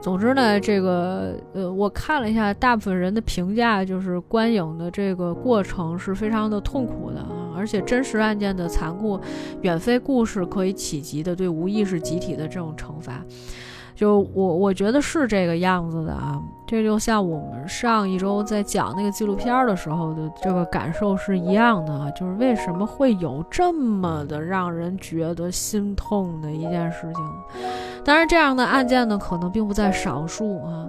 总之呢，这个呃，我看了一下大部分人的评价，就是观影的这个过程是非常的痛苦的，而且真实案件的残酷远非故事可以企及的对无意识集体的这种惩罚。就我我觉得是这个样子的啊，这就像我们上一周在讲那个纪录片的时候的这个感受是一样的啊，就是为什么会有这么的让人觉得心痛的一件事情？当然，这样的案件呢，可能并不在少数啊，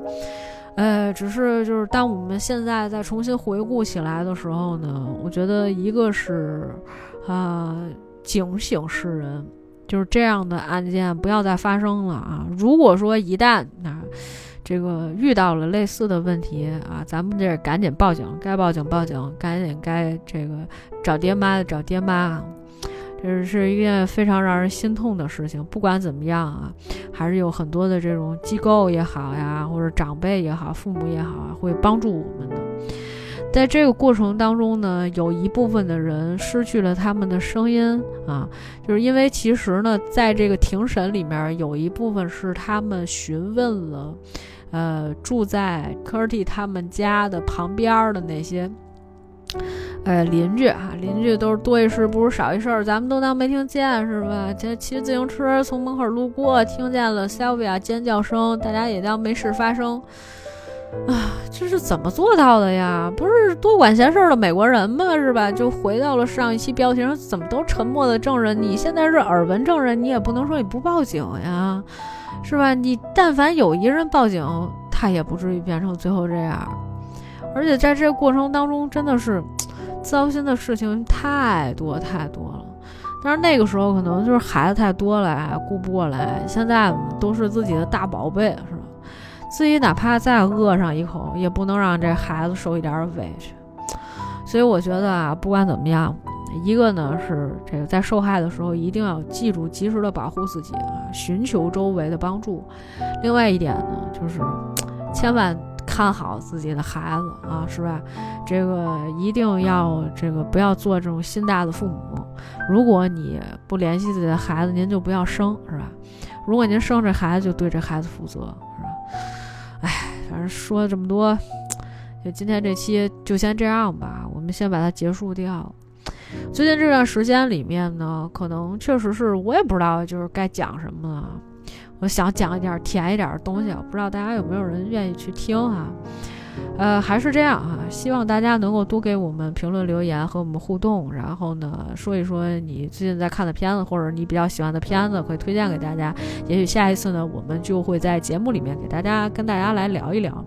呃，只是就是当我们现在再重新回顾起来的时候呢，我觉得一个是啊，警醒世人。就是这样的案件不要再发生了啊！如果说一旦啊，这个遇到了类似的问题啊，咱们这赶紧报警，该报警报警，赶紧该这个找爹妈的找爹妈，这是一件非常让人心痛的事情。不管怎么样啊，还是有很多的这种机构也好呀，或者长辈也好，父母也好啊，会帮助我们的。在这个过程当中呢，有一部分的人失去了他们的声音啊，就是因为其实呢，在这个庭审里面，有一部分是他们询问了，呃，住在科尔蒂他们家的旁边的那些，呃，邻居啊，邻居都是多一事不如少一事，咱们都当没听见是吧？这骑自行车从门口路过，听见了 Sylvia 尖叫声，大家也当没事发生。啊，这是怎么做到的呀？不是多管闲事的美国人吗？是吧？就回到了上一期标题上，怎么都沉默的证人？你现在是耳闻证人，你也不能说你不报警呀，是吧？你但凡有一人报警，他也不至于变成最后这样。而且在这个过程当中，真的是糟心的事情太多太多了。但是那个时候可能就是孩子太多了，顾不过来。现在都是自己的大宝贝，是吧？自己哪怕再饿上一口，也不能让这孩子受一点委屈。所以我觉得啊，不管怎么样，一个呢是这个在受害的时候一定要记住及时的保护自己啊，寻求周围的帮助。另外一点呢，就是千万看好自己的孩子啊，是吧？这个一定要这个不要做这种心大的父母。如果你不联系自己的孩子，您就不要生，是吧？如果您生这孩子，就对这孩子负责，是吧？哎，反正说了这么多，就今天这期就先这样吧。我们先把它结束掉。最近这段时间里面呢，可能确实是我也不知道就是该讲什么了。想讲一点甜一点的东西，不知道大家有没有人愿意去听哈。呃，还是这样啊，希望大家能够多给我们评论留言和我们互动，然后呢，说一说你最近在看的片子，或者你比较喜欢的片子，可以推荐给大家。也许下一次呢，我们就会在节目里面给大家跟大家来聊一聊。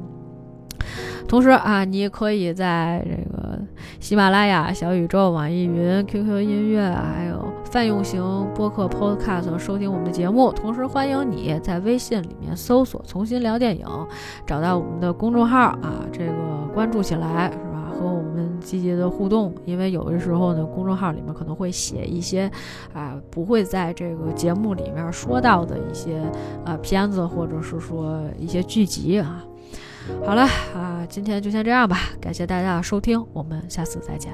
同时啊，你也可以在这个喜马拉雅、小宇宙、网易云、QQ 音乐，还有泛用型播客 Podcast 收听我们的节目。同时，欢迎你在微信里面搜索“重新聊电影”，找到我们的公众号啊，这个关注起来是吧？和我们积极的互动。因为有的时候呢，公众号里面可能会写一些啊，不会在这个节目里面说到的一些啊片子，或者是说一些剧集啊。好了啊，今天就先这样吧，感谢大家的收听，我们下次再见。